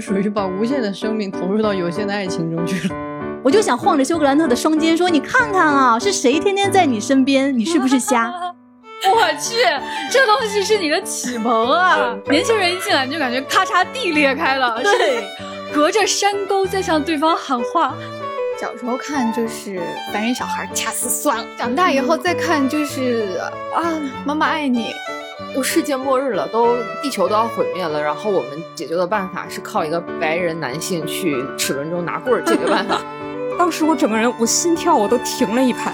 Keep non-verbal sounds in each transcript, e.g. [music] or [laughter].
是属于把无限的生命投入到有限的爱情中去了。[laughs] 我就想晃着休格兰特的双肩说：“你看看啊，是谁天天在你身边？你是不是瞎？[laughs] ”我去，这东西是你的启蒙啊！年轻人一进来你就感觉咔嚓地裂开了，对，隔着山沟在向对方喊话。小时候看就是烦人小孩掐死算了，长大以后再看就是啊，妈妈爱你。都世界末日了，都地球都要毁灭了，然后我们解决的办法是靠一个白人男性去齿轮中拿棍儿解决办法。[laughs] 当时我整个人，我心跳我都停了一拍。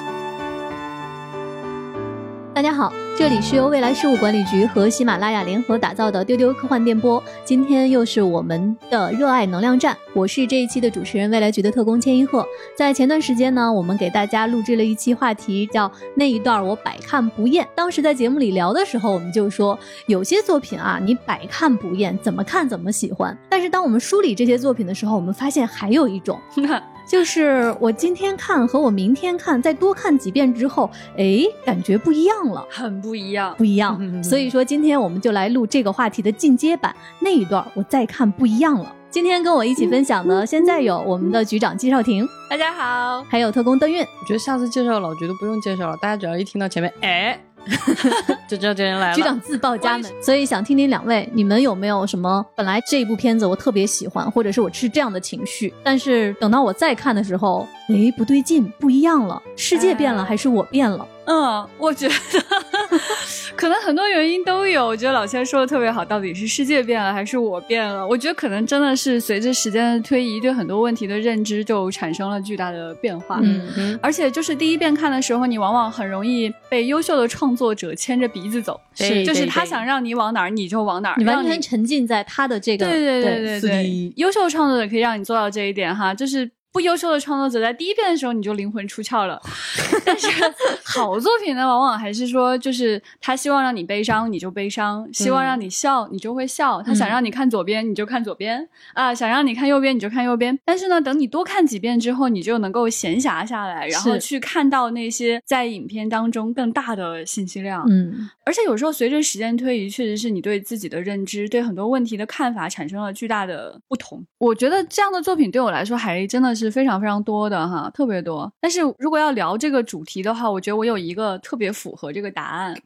大家好，这里是由未来事务管理局和喜马拉雅联合打造的丢丢科幻电波。今天又是我们的热爱能量站，我是这一期的主持人，未来局的特工千一鹤。在前段时间呢，我们给大家录制了一期话题，叫那一段我百看不厌。当时在节目里聊的时候，我们就说有些作品啊，你百看不厌，怎么看怎么喜欢。但是当我们梳理这些作品的时候，我们发现还有一种。[laughs] 就是我今天看和我明天看，再多看几遍之后，哎，感觉不一样了，很不一样，不一样。所以说，今天我们就来录这个话题的进阶版那一段，我再看不一样了。今天跟我一起分享的，现在有我们的局长季少廷，大家好，还有特工邓运。我觉得下次介绍老局都不用介绍了，大家只要一听到前面，哎。[laughs] 就知道这人来了，[laughs] 局长自报家门，所以想听听两位，你们有没有什么本来这一部片子我特别喜欢，或者是我是这样的情绪，但是等到我再看的时候，哎，不对劲，不一样了，世界变了还是我变了？嗯，我觉得 [laughs] 可能很多原因都有。我觉得老千说的特别好，到底是世界变了还是我变了？我觉得可能真的是随着时间的推移，对很多问题的认知就产生了巨大的变化。嗯，而且就是第一遍看的时候，你往往很容易被优秀的创作者牵着鼻子走，是，就是他想让你往哪儿你就往哪儿，你完全沉浸在他的这个对对对对对，优秀创作者可以让你做到这一点哈，就是。不优秀的创作者在第一遍的时候你就灵魂出窍了，[laughs] 但是好作品呢，往往还是说，就是他希望让你悲伤你就悲伤，希望让你笑你就会笑，他想让你看左边你就看左边啊，想让你看右边你就看右边。但是呢，等你多看几遍之后，你就能够闲暇下来，然后去看到那些在影片当中更大的信息量。嗯，而且有时候随着时间推移，确实是你对自己的认知、对很多问题的看法产生了巨大的不同。我觉得这样的作品对我来说还真的是。是非常非常多的哈，特别多。但是如果要聊这个主题的话，我觉得我有一个特别符合这个答案，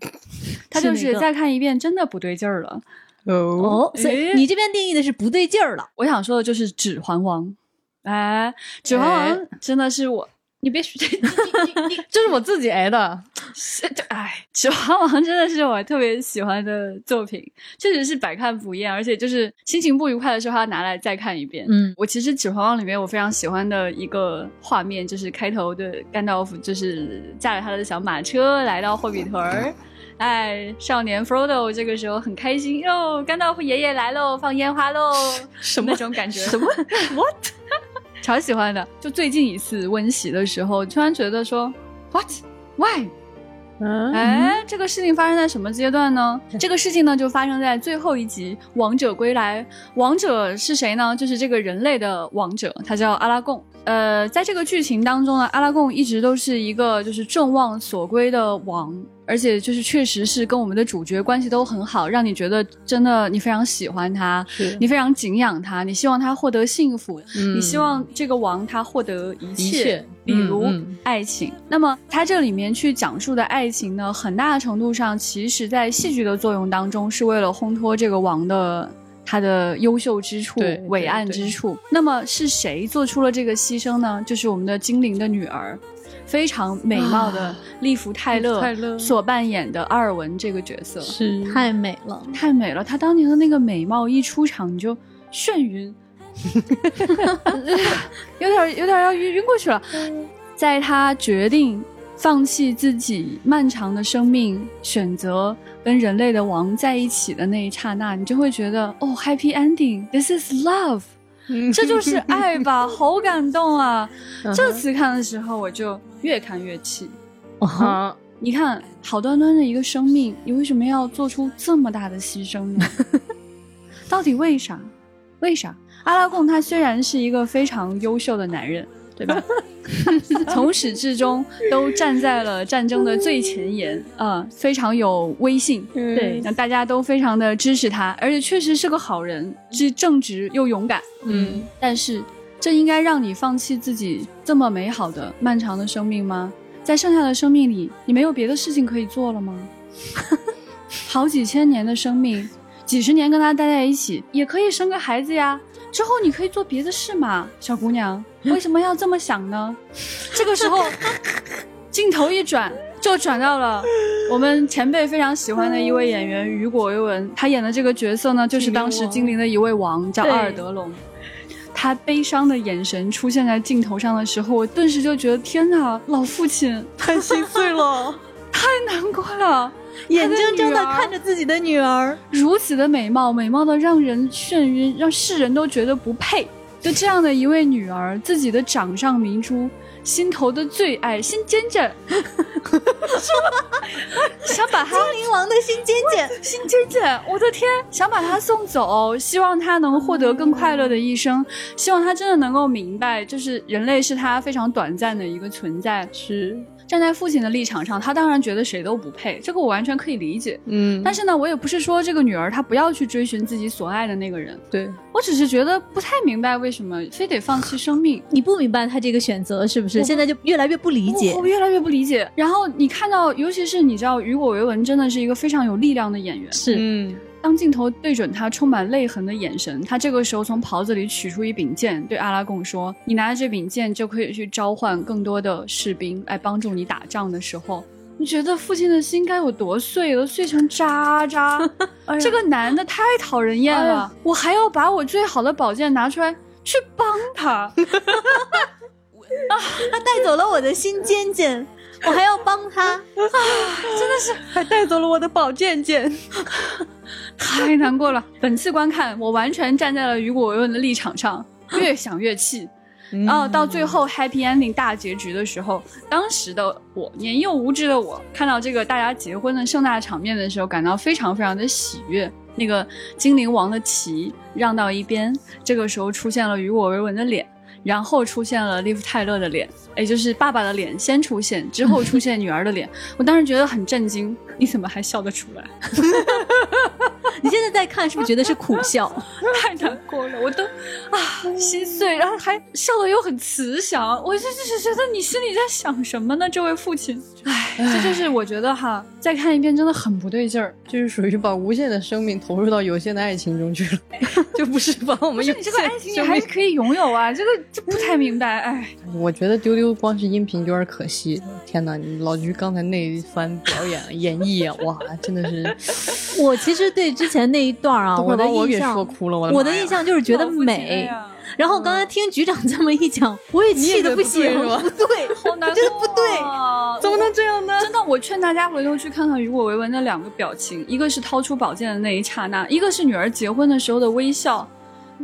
它就是再看一遍真的不对劲儿了。哦，所以你这边定义的是不对劲儿了。我想说的就是《指环王》。哎，《指环王》真的是我。你别说，[laughs] [laughs] 这是我自己挨的。[laughs] 哎，《指环王》真的是我特别喜欢的作品，确实是百看不厌，而且就是心情不愉快的时候，要拿来再看一遍。嗯，我其实《指环王》里面我非常喜欢的一个画面，就是开头的甘道夫就是驾着他的小马车来到霍比屯儿，哎，少年 Frodo 这个时候很开心哟，甘道夫爷爷来喽，放烟花喽，什么那种感觉？什么？[laughs] What？超喜欢的，就最近一次温习的时候，突然觉得说，What？Why？哎，这个事情发生在什么阶段呢？[laughs] 这个事情呢，就发生在最后一集《王者归来》。王者是谁呢？就是这个人类的王者，他叫阿拉贡。呃，在这个剧情当中呢，阿拉贡一直都是一个就是众望所归的王。而且就是确实是跟我们的主角关系都很好，让你觉得真的你非常喜欢他，你非常敬仰他，你希望他获得幸福，你希望这个王他获得一切，比如爱情。那么他这里面去讲述的爱情呢，很大程度上其实在戏剧的作用当中，是为了烘托这个王的他的优秀之处、伟岸之处。那么是谁做出了这个牺牲呢？就是我们的精灵的女儿。非常美貌的利弗泰勒所扮演的阿尔文这个角色是太美了，太美了。她当年的那个美貌一出场你就眩晕，[laughs] 有点有点要晕晕过去了。在她决定放弃自己漫长的生命，选择跟人类的王在一起的那一刹那，你就会觉得哦，Happy Ending，This is love。[laughs] 这就是爱吧，[laughs] 好感动啊！这次看的时候，我就越看越气。啊，你看，好端端的一个生命，你为什么要做出这么大的牺牲呢？[laughs] 到底为啥？为啥？阿拉贡他虽然是一个非常优秀的男人，对吧？[laughs] [laughs] 从始至终都站在了战争的最前沿，啊、非常有威信。对那大家都非常的支持他，而且确实是个好人，既正直又勇敢。嗯，但是，这应该让你放弃自己这么美好的、漫长的生命吗？在剩下的生命里，你没有别的事情可以做了吗？[laughs] 好几千年的生命，几十年跟他待在一起，也可以生个孩子呀。之后你可以做别的事嘛，小姑娘，为什么要这么想呢？这个时候，[laughs] 镜头一转，就转到了我们前辈非常喜欢的一位演员雨果·维文，他演的这个角色呢，就是当时精灵的一位王，叫阿尔德隆。他悲伤的眼神出现在镜头上的时候，我顿时就觉得天哪，老父亲太心碎了。[laughs] 太难过了，[laughs] 眼睁睁的看着自己的女儿，如此的美貌，美貌的让人眩晕，让世人都觉得不配。就这样的一位女儿，自己的掌上明珠，心头的最爱，心尖尖，[laughs] 想把他精灵王的心尖尖。心尖尖，我的天，想把他送走，希望他能获得更快乐的一生，希望他真的能够明白，就是人类是他非常短暂的一个存在。是，站在父亲的立场上，他当然觉得谁都不配，这个我完全可以理解。嗯，但是呢，我也不是说这个女儿她不要去追寻自己所爱的那个人，对，我只是觉得不太明白为什么非得放弃生命。你不明白他这个选择是不是？现在就越来越不理解我。我越来越不理解。然后你看到，尤其是你知道，雨果·维文真的是一个非常有力量的演员。是，嗯，当镜头对准他充满泪痕的眼神，他这个时候从袍子里取出一柄剑，对阿拉贡说：“你拿着这柄剑就可以去召唤更多的士兵来帮助你打仗的时候。”你觉得父亲的心该有多碎了？碎成渣渣！[laughs] 这个男的太讨人厌了，我还要把我最好的宝剑拿出来去帮他。[laughs] [laughs] 他带走了我的心尖尖，我还要帮他啊！真的是。还带走了我的宝剑剑。太难过了。本次观看，我完全站在了雨果·维文的立场上，越想越气。然后到最后 happy ending 大结局的时候，当时的我年幼无知的我，看到这个大家结婚的盛大场面的时候，感到非常非常的喜悦。那个精灵王的旗让到一边，这个时候出现了雨果·维文的脸。然后出现了利夫泰勒的脸，也就是爸爸的脸先出现，之后出现女儿的脸。[laughs] 我当时觉得很震惊，你怎么还笑得出来？[laughs] 你现在在看，是不是觉得是苦笑？[laughs] 太难过了，我都啊心碎，然后还笑得又很慈祥，我就就是觉得你心里在想什么呢？这位父亲，唉，这就是我觉得哈，再看一遍真的很不对劲儿。就是属于把无限的生命投入到有限的爱情中去了，[laughs] 就不是把我们你这个爱情你还是可以拥有啊，这个这不太明白，哎，[laughs] 我觉得丢丢光是音频有点可惜。天哪，你老菊刚才那一番表演演绎啊，哇，真的是我其实对之前那一段啊，我的印象说，哭了。我的印象就是觉得美。呀然后刚才听局长这么一讲，我也气得不行，不不对，[laughs] 好难过、啊，真的不对怎么能这样呢？真的，我劝大家回头去看看雨果·维文的两个表情，一个是掏出宝剑的那一刹那，一个是女儿结婚的时候的微笑。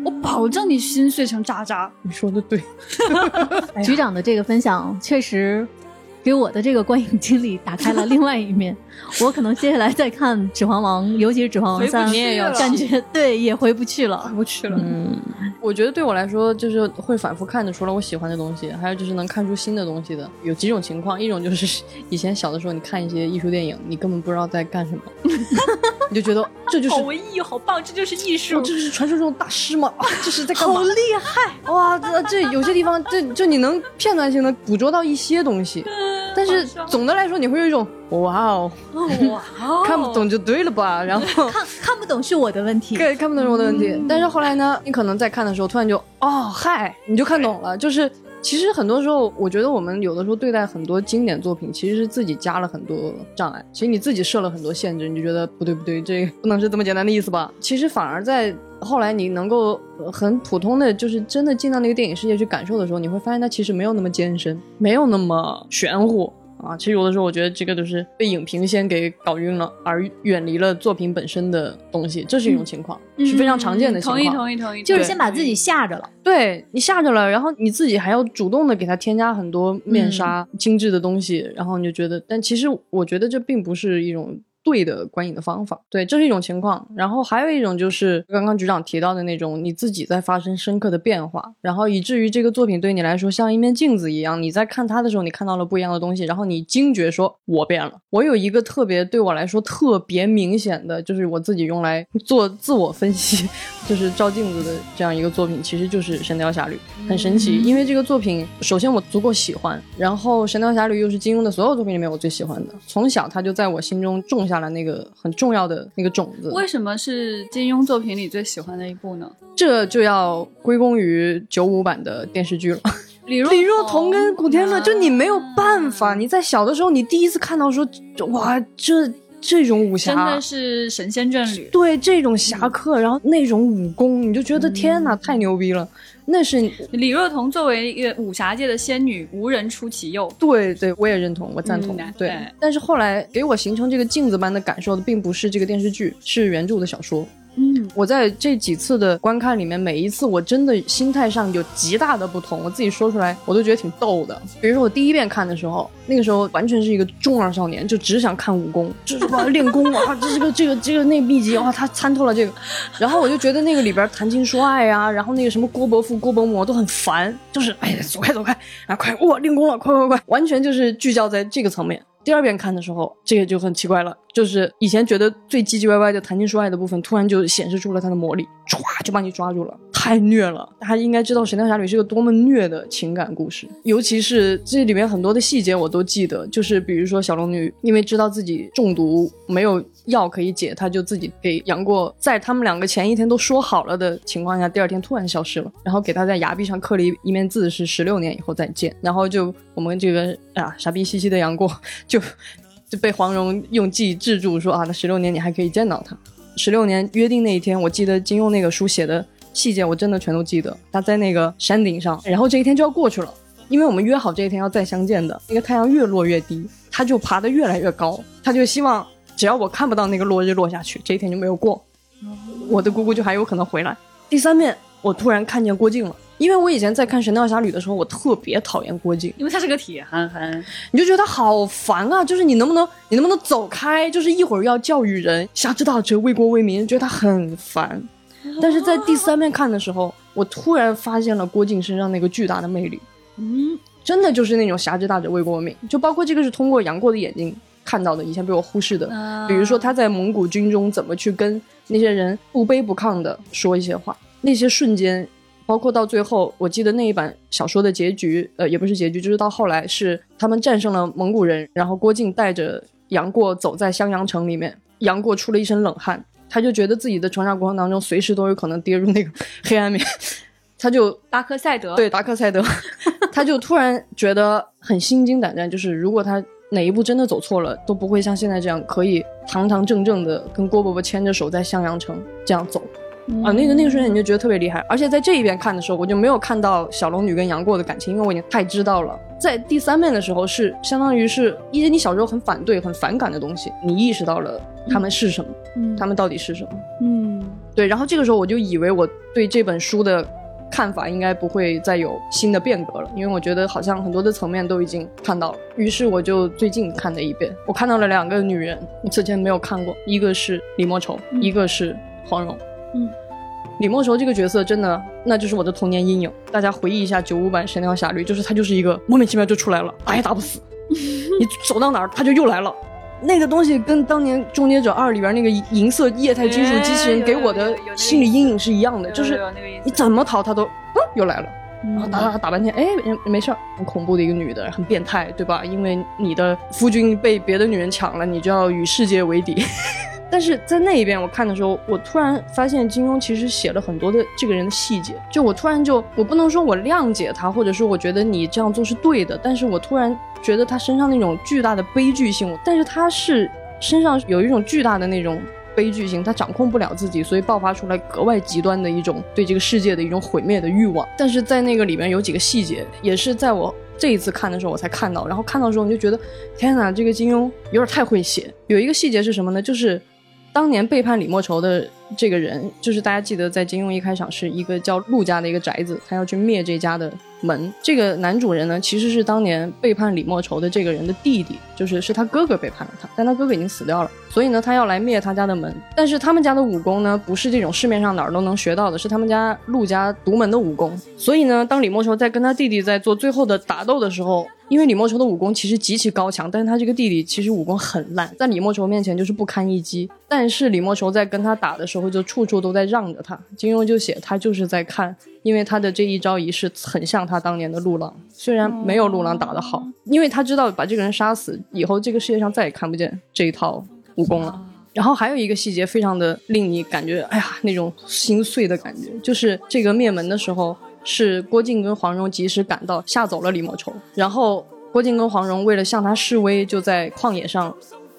我保证你心碎成渣渣。你说的对，局长的这个分享确实给我的这个观影经历打开了另外一面。我可能接下来再看《指环王》，尤其是《指环王三回不》，去了感觉对也回不去了。回不去了。嗯，我觉得对我来说，就是会反复看的，除了我喜欢的东西，还有就是能看出新的东西的。有几种情况，一种就是 [laughs] 以前小的时候，你看一些艺术电影，你根本不知道在干什么，[laughs] 你就觉得这就是好文艺，好棒，这就是艺术哦，。这是传说中的大师嘛？啊，这是在干嘛？好厉害！哇，这这有些地方，这就你能片段性的捕捉到一些东西，但是总的来说，你会有一种哇哦，哇哦看不懂就对了吧？然后看看不懂是我的问题。[laughs] 对看不懂是我的问题。但是后来呢，你可能在看的时候，突然就哦嗨，你就看懂了。就是其实很多时候，我觉得我们有的时候对待很多经典作品，其实是自己加了很多障碍。其实你自己设了很多限制，你就觉得不对不对，这个不能是这么简单的意思吧？其实反而在后来你能够呃很普通的，就是真的进到那个电影世界去感受的时候，你会发现它其实没有那么艰深，没有那么玄乎。啊，其实有的时候我觉得这个都是被影评先给搞晕了，而远离了作品本身的东西，这是一种情况，是非常常见的情况。同意，同意，同意。就是先把自己吓着了。对你吓着了，然后你自己还要主动的给它添加很多面纱、精致的东西，然后你就觉得，但其实我觉得这并不是一种对的观影的方法。对，这是一种情况。然后还有一种就是刚刚局长提到的那种，你自己在发生深刻的变化，然后以至于这个作品对你来说像一面镜子一样，你在看它的时候，你看到了不一样的东西，然后你惊觉说“我变了”。我有一个特别对我来说特别明显的，就是我自己用来做自我分析，[laughs] 就是照镜子的这样一个作品，其实就是《神雕侠侣》，很神奇。因为这个作品，首先我足够喜欢，然后《神雕侠侣》又是金庸的所有作品里面我最喜欢的，从小他就在我心中种下了那个很重要的那个种子。为什么是金庸作品里最喜欢的一部呢？这就要归功于九五版的电视剧了。李若李若彤跟古天乐，就你没有办法，你在小的时候，你第一次看到说，哇，这这种武侠真的是神仙眷侣。对这种侠客，然后那种武功，你就觉得天哪，太牛逼了。那是李若彤作为一个武侠界的仙女，无人出其右。对对，我也认同，我赞同。对，但是后来给我形成这个镜子般的感受的，并不是这个电视剧，是原著的小说。嗯，我在这几次的观看里面，每一次我真的心态上有极大的不同。我自己说出来，我都觉得挺逗的。比如说我第一遍看的时候，那个时候完全是一个中二少年，就只想看武功，就是哇练功啊，这是个这个这个那个秘籍哇，他参透了这个。然后我就觉得那个里边谈情说爱啊，然后那个什么郭伯父、郭伯母都很烦，就是哎呀走开走开啊快哇练功了快快快，完全就是聚焦在这个层面。第二遍看的时候，这个就很奇怪了，就是以前觉得最唧唧歪歪的谈情说爱的部分，突然就显示出了它的魔力，唰就把你抓住了，太虐了。大家应该知道《神雕侠侣》是个多么虐的情感故事，尤其是这里面很多的细节我都记得，就是比如说小龙女因为知道自己中毒没有药可以解，她就自己给杨过在他们两个前一天都说好了的情况下，第二天突然消失了，然后给他在崖壁上刻了一一面字，是十六年以后再见，然后就我们这个啊傻逼兮兮的杨过。[laughs] 就就被黄蓉用计制住，说啊，那十六年你还可以见到他。十六年约定那一天，我记得金庸那个书写的细节，我真的全都记得。他在那个山顶上，然后这一天就要过去了，因为我们约好这一天要再相见的。那个太阳越落越低，他就爬得越来越高，他就希望只要我看不到那个落日落下去，这一天就没有过，我的姑姑就还有可能回来。第三面，我突然看见郭靖了。因为我以前在看《神雕侠侣》的时候，我特别讨厌郭靖，因为他是个铁憨憨，你就觉得他好烦啊！就是你能不能，你能不能走开？就是一会儿要教育人，侠之大者，为国为民，觉得他很烦。[laughs] 但是在第三遍看的时候，我突然发现了郭靖身上那个巨大的魅力。嗯，真的就是那种侠之大者，为国为民。就包括这个是通过杨过的眼睛看到的，以前被我忽视的。比如说他在蒙古军中怎么去跟那些人不卑不亢的说一些话，那些瞬间。包括到最后，我记得那一版小说的结局，呃，也不是结局，就是到后来是他们战胜了蒙古人，然后郭靖带着杨过走在襄阳城里面，杨过出了一身冷汗，他就觉得自己的成长过程当中随时都有可能跌入那个黑暗面，他就达克赛德，对达克赛德，[laughs] 他就突然觉得很心惊胆战，就是如果他哪一步真的走错了，都不会像现在这样可以堂堂正正的跟郭伯伯牵着手在襄阳城这样走。啊，那个那个瞬间你就觉得特别厉害，而且在这一边看的时候，我就没有看到小龙女跟杨过的感情，因为我已经太知道了。在第三遍的时候，是相当于是一些你小时候很反对、很反感的东西，你意识到了他们是什么，他们到底是什么。嗯，对。然后这个时候我就以为我对这本书的看法应该不会再有新的变革了，因为我觉得好像很多的层面都已经看到了。于是我就最近看了一遍，我看到了两个女人，我此前没有看过，一个是李莫愁，一个是黄蓉。嗯，李莫愁这个角色真的，那就是我的童年阴影。大家回忆一下九五版《神雕侠侣》，就是他就是一个莫名其妙就出来了，打也打不死，你走到哪儿他就又来了。那个东西跟当年《终结者二》里边那个银色液态金属机器人给我的心理阴影是一样的，就是你怎么逃他都嗯又来了，然后打打打半天，哎没事儿，很恐怖的一个女的，很变态，对吧？因为你的夫君被别的女人抢了，你就要与世界为敌。但是在那一边我看的时候，我突然发现金庸其实写了很多的这个人的细节。就我突然就，我不能说我谅解他，或者说我觉得你这样做是对的。但是我突然觉得他身上那种巨大的悲剧性，但是他是身上有一种巨大的那种悲剧性，他掌控不了自己，所以爆发出来格外极端的一种对这个世界的一种毁灭的欲望。但是在那个里面有几个细节，也是在我这一次看的时候我才看到，然后看到的时候你就觉得，天哪，这个金庸有点太会写。有一个细节是什么呢？就是。当年背叛李莫愁的这个人，就是大家记得，在金庸一开场是一个叫陆家的一个宅子，他要去灭这家的门。这个男主人呢，其实是当年背叛李莫愁的这个人的弟弟，就是是他哥哥背叛了他，但他哥哥已经死掉了，所以呢，他要来灭他家的门。但是他们家的武功呢，不是这种市面上哪儿都能学到的，是他们家陆家独门的武功。所以呢，当李莫愁在跟他弟弟在做最后的打斗的时候，因为李莫愁的武功其实极其高强，但是他这个弟弟其实武功很烂，在李莫愁面前就是不堪一击。但是李莫愁在跟他打的时候，就处处都在让着他。金庸就写他就是在看，因为他的这一招一式很像他当年的陆郎，虽然没有陆郎打得好，因为他知道把这个人杀死以后，这个世界上再也看不见这一套武功了。然后还有一个细节，非常的令你感觉，哎呀，那种心碎的感觉，就是这个灭门的时候。是郭靖跟黄蓉及时赶到，吓走了李莫愁。然后郭靖跟黄蓉为了向他示威，就在旷野上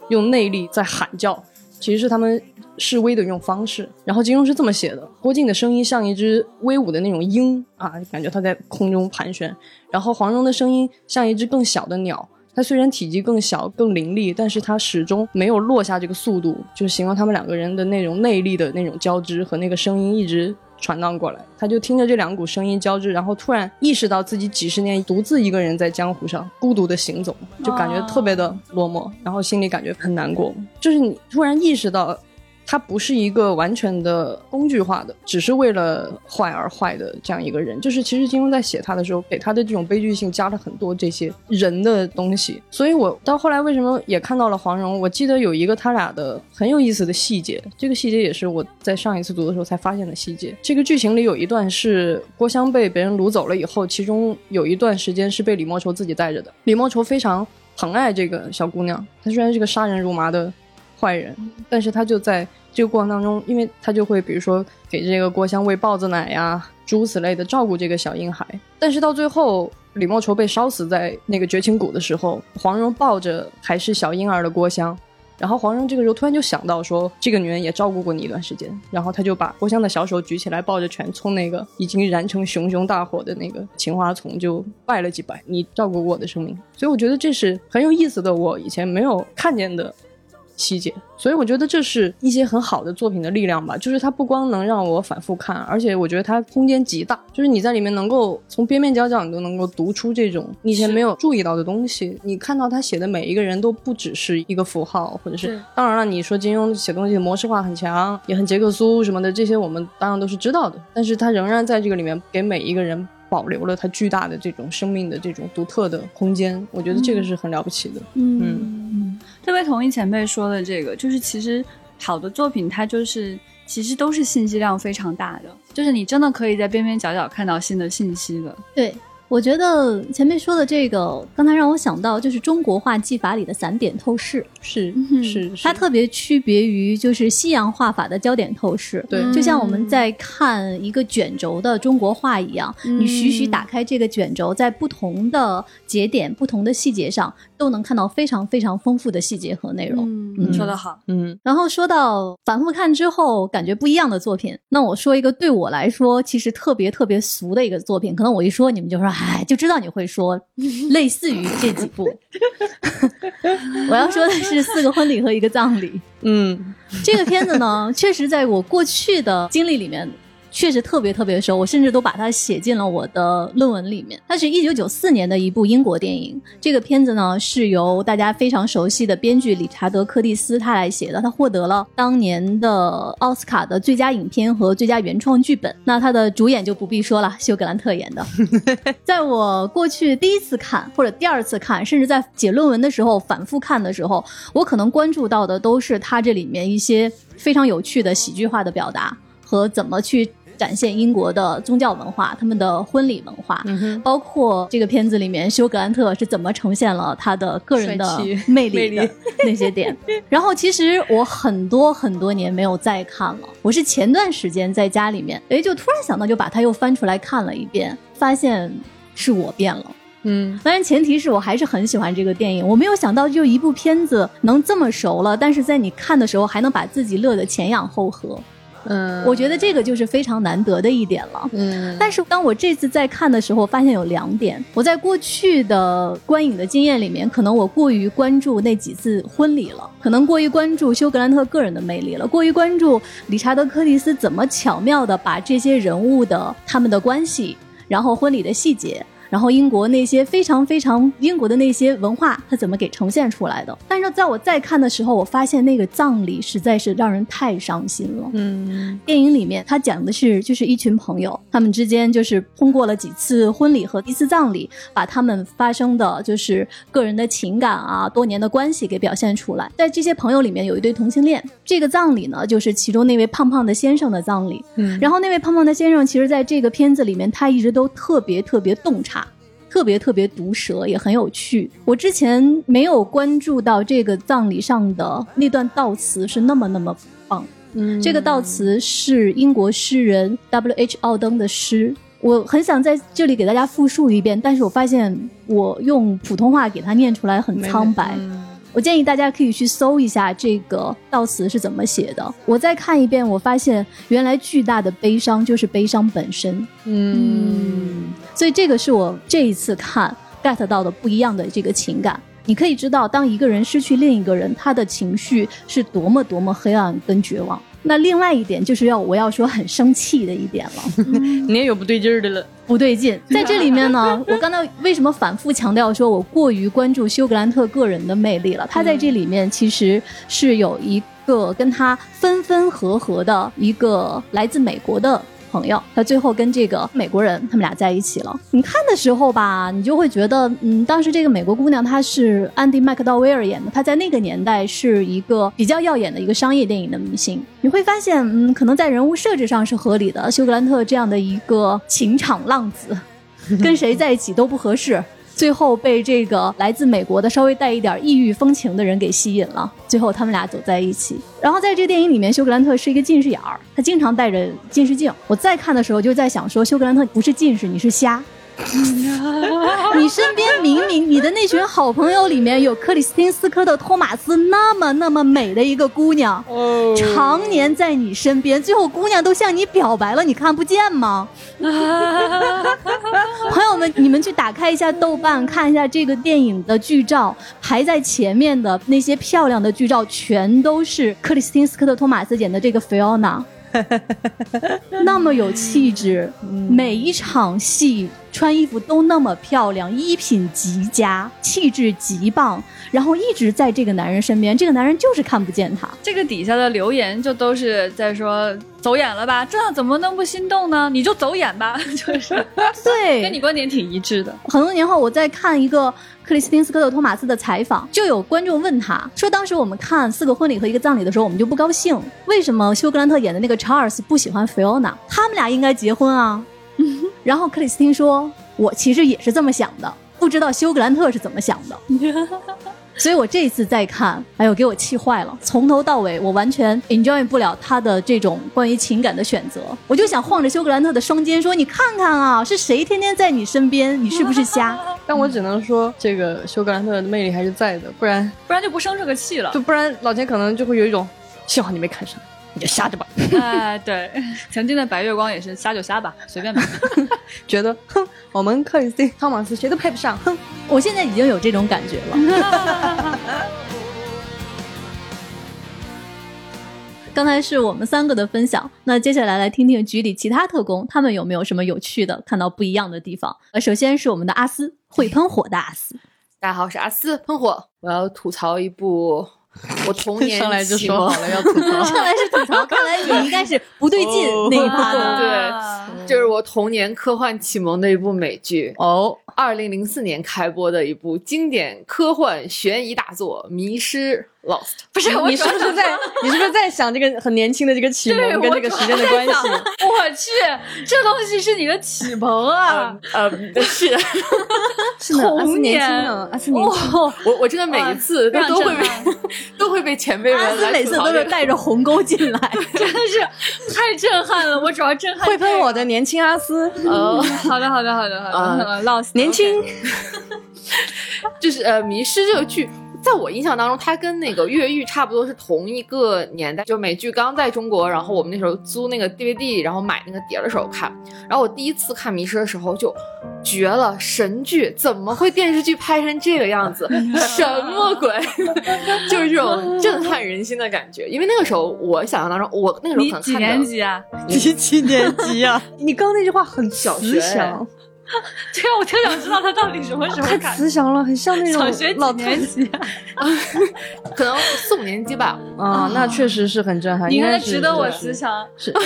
用内力在喊叫，其实是他们示威的一种方式。然后金庸是这么写的：郭靖的声音像一只威武的那种鹰啊，感觉他在空中盘旋；然后黄蓉的声音像一只更小的鸟，它虽然体积更小、更凌厉，但是它始终没有落下这个速度，就是形容他们两个人的那种内力的那种交织和那个声音一直。传荡过来，他就听着这两股声音交织，然后突然意识到自己几十年独自一个人在江湖上孤独的行走，就感觉特别的落寞，然后心里感觉很难过。就是你突然意识到。他不是一个完全的工具化的，只是为了坏而坏的这样一个人。就是其实金庸在写他的时候，给他的这种悲剧性加了很多这些人的东西。所以我到后来为什么也看到了黄蓉？我记得有一个他俩的很有意思的细节，这个细节也是我在上一次读的时候才发现的细节。这个剧情里有一段是郭襄被别人掳走了以后，其中有一段时间是被李莫愁自己带着的。李莫愁非常疼爱这个小姑娘，她虽然是个杀人如麻的。坏人，但是他就在这个过程当中，因为他就会比如说给这个郭襄喂豹子奶呀，诸如此类的照顾这个小婴孩。但是到最后，李莫愁被烧死在那个绝情谷的时候，黄蓉抱着还是小婴儿的郭襄，然后黄蓉这个时候突然就想到说，这个女人也照顾过你一段时间，然后他就把郭襄的小手举起来，抱着拳冲那个已经燃成熊熊大火的那个青花丛就拜了几拜，你照顾过我的生命。所以我觉得这是很有意思的，我以前没有看见的。细节，所以我觉得这是一些很好的作品的力量吧。就是它不光能让我反复看，而且我觉得它空间极大，就是你在里面能够从边边角角你都能够读出这种你以前没有注意到的东西。你看到他写的每一个人都不只是一个符号，或者是当然了，你说金庸写东西模式化很强，也很杰克苏什么的，这些我们当然都是知道的。但是他仍然在这个里面给每一个人保留了它巨大的这种生命的这种独特的空间，我觉得这个是很了不起的。嗯。特别同意前辈说的这个，就是其实好的作品，它就是其实都是信息量非常大的，就是你真的可以在边边角角看到新的信息的。对。我觉得前面说的这个，刚才让我想到就是中国画技法里的散点透视，是是，它特别区别于就是西洋画法的焦点透视。对，就像我们在看一个卷轴的中国画一样，你徐徐打开这个卷轴，在不同的节点、不同的细节上，都能看到非常非常丰富的细节和内容。嗯，说得好。嗯，然后说到反复看之后感觉不一样的作品，那我说一个对我来说其实特别特别俗的一个作品，可能我一说你们就说。哎，就知道你会说 [laughs] 类似于这几部。[laughs] 我要说的是《四个婚礼和一个葬礼》。嗯，这个片子呢，确实在我过去的经历里面。确实特别特别熟，我甚至都把它写进了我的论文里面。它是一九九四年的一部英国电影，这个片子呢是由大家非常熟悉的编剧理查德·柯蒂斯他来写的，他获得了当年的奥斯卡的最佳影片和最佳原创剧本。那他的主演就不必说了，休格兰特演的。在我过去第一次看或者第二次看，甚至在写论文的时候反复看的时候，我可能关注到的都是他这里面一些非常有趣的喜剧化的表达和怎么去。展现英国的宗教文化，他们的婚礼文化，包括这个片子里面休格兰特是怎么呈现了他的个人的魅力的那些点。[laughs] 然后，其实我很多很多年没有再看了，我是前段时间在家里面，哎，就突然想到，就把它又翻出来看了一遍，发现是我变了。嗯，当然前提是我还是很喜欢这个电影，我没有想到就一部片子能这么熟了，但是在你看的时候还能把自己乐得前仰后合。嗯，我觉得这个就是非常难得的一点了。嗯，但是当我这次在看的时候，发现有两点。我在过去的观影的经验里面，可能我过于关注那几次婚礼了，可能过于关注休格兰特个人的魅力了，过于关注理查德·柯蒂斯怎么巧妙的把这些人物的他们的关系，然后婚礼的细节。然后英国那些非常非常英国的那些文化，它怎么给呈现出来的。但是在我再看的时候，我发现那个葬礼实在是让人太伤心了。嗯电影里面他讲的是，就是一群朋友，他们之间就是通过了几次婚礼和一次葬礼，把他们发生的就是个人的情感啊、多年的关系给表现出来。在这些朋友里面有一对同性恋，这个葬礼呢，就是其中那位胖胖的先生的葬礼。嗯然后那位胖胖的先生，其实在这个片子里面，他一直都特别特别洞察。特别特别毒舌，也很有趣。我之前没有关注到这个葬礼上的那段悼词是那么那么棒，嗯这个悼词是英国诗人 W.H. 奥登的诗，我很想在这里给大家复述一遍，但是我发现我用普通话给他念出来很苍白。嗯我建议大家可以去搜一下这个悼词是怎么写的。我再看一遍，我发现原来巨大的悲伤就是悲伤本身。嗯所以这个是我这一次看 get 到的不一样的这个情感。你可以知道，当一个人失去另一个人，他的情绪是多么多么黑暗跟绝望。那另外一点就是要我要说很生气的一点了，你也有不对劲儿的了。不对劲。在这里面呢，[laughs] 我刚才为什么反复强调说我过于关注休格兰特个人的魅力了？他在这里面其实是有一个跟他分分合合的一个来自美国的。朋友，他最后跟这个美国人，他们俩在一起了。你看的时候吧，你就会觉得，嗯，当时这个美国姑娘她是安迪麦克道威尔演的，她在那个年代是一个比较耀眼的一个商业电影的明星。你会发现，嗯，可能在人物设置上是合理的。休格兰特这样的一个情场浪子，跟谁在一起都不合适。最后被这个来自美国的稍微带一点异域风情的人给吸引了，最后他们俩走在一起。然后在这个电影里面，休格兰特是一个近视眼儿，他经常戴着近视镜。我再看的时候就在想说，休格兰特不是近视，你是瞎。[laughs] 你身边明明你的那群好朋友里面有克里斯汀斯科特托马斯那么那么美的一个姑娘，哦常年在你身边，最后姑娘都向你表白了，你看不见吗？[laughs] 朋友们，你们去打开一下豆瓣，看一下这个电影的剧照，排在前面的那些漂亮的剧照，全都是克里斯汀斯科特托马斯演的这个菲奥娜。那么有气质，[laughs] 每一场戏穿衣服都那么漂亮，衣品极佳，气质极棒，然后一直在这个男人身边，这个男人就是看不见她。这个底下的留言就都是在说走眼了吧，这样怎么能不心动呢？你就走眼吧，[laughs] 就是对，跟你观点挺一致的。很多年后，我在看一个克里斯汀斯科特托马斯的采访，就有观众问他说，当时我们看四个婚礼和一个葬礼的时候，我们就不高兴，为什么休格兰特演的那个查尔斯不喜欢菲欧娜？他们俩应该结婚啊。然后克里斯汀说，我其实也是这么想的，不知道休格兰特是怎么想的。[laughs] 所以我这一次再看，哎呦，给我气坏了！从头到尾，我完全 enjoy 不了他的这种关于情感的选择。我就想晃着休格兰特的双肩说：“你看看啊，是谁天天在你身边？你是不是瞎？” [laughs] 但我只能说，这个休格兰特的魅力还是在的，不然不然就不生这个气了就。[laughs] 不然老钱可能就会有一种，幸好你没看上，你就瞎着吧，[laughs] 哎，对，曾经的白月光也是瞎就瞎吧，随便吧。[laughs] 觉得哼，我们克里斯汀汤马斯谁都配不上，哼。我现在已经有这种感觉了。[laughs] 刚才是我们三个的分享，那接下来来听听局里其他特工，他们有没有什么有趣的、看到不一样的地方？呃，首先是我们的阿斯，会喷火的阿斯。大家好，我是阿斯喷火，我要吐槽一部 [laughs] 我童年上来就说好了要吐槽，[laughs] 上来是吐槽，看来你应该是不对劲那一趴的。[laughs] 对，就是我童年科幻启蒙的一部美剧，哦，二零零四年开播的一部经典科幻悬疑大作《迷失 Lost》。不是，你是不是在 [laughs] 你是不是在想这个很年轻的这个启蒙跟这个时间的关系？我去，这东西是你的启蒙啊！呃，是 [laughs] [laughs] 是呢，阿斯年。哦，我我真的每一次都都会被都会被前辈们来阿斯每次都是带着鸿沟进来，真的是太震撼了！我主要震撼会喷我的年轻阿斯，哦，好的，好的，好的，好的啊，老死年轻，[laughs] 就是呃，《迷失》这个剧，在我印象当中，它跟那个《越狱》差不多是同一个年代。就美剧刚在中国，然后我们那时候租那个 DVD，然后买那个碟的时候看。然后我第一次看《迷失》的时候就绝了，神剧！怎么会电视剧拍成这个样子？[laughs] 什么鬼？[laughs] 就是这种震撼人心的感觉。因为那个时候我想象当中，我那个时候看的年级啊？你几年级啊？你刚刚那句话很小学 [laughs] 对啊，我特想知道他到底什么 [laughs] 时候太看。慈祥了，很像那种小学几老太年级？可能四五年级吧。啊，那确实是很震撼。你看，应该值得我是慈祥。是 [laughs]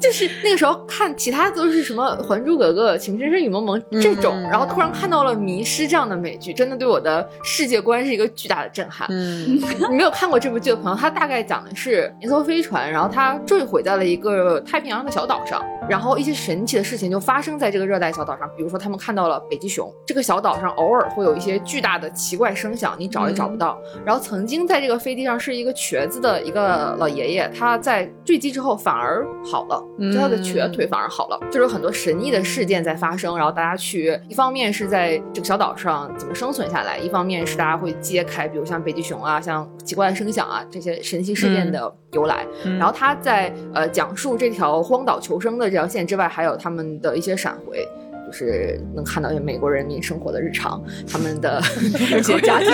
就是那个时候看其他都是什么《还珠格格》《情深深雨蒙蒙》这种，嗯然后突然看到了《迷失》这样的美剧，真的对我的世界观是一个巨大的震撼。嗯你没有看过这部剧的朋友，它大概讲的是一艘飞船，然后它坠毁在了一个太平洋的小岛上，然后一些神奇的事情就发生在这个热带小岛上，比如说他们看到了北极熊，这个小岛上偶尔会有一些巨大的奇怪声响，你找也找不到。然后曾经在这个飞机上是一个瘸子的一个老爷爷，他在坠机之后反而好了，就他的瘸腿反而好了，就是有很多神秘的事件在发生，然后大家去一方面是在这个小岛上怎么生存下来，一方面是大家会揭开，比如像北极熊啊，像奇怪的声响啊这些神奇事件的由来。嗯然后他在呃讲述这条荒岛求生的这条线之外，还有他他们的一些闪回。就是能看到一些美国人民生活的日常，他们的 [laughs] 一些家庭，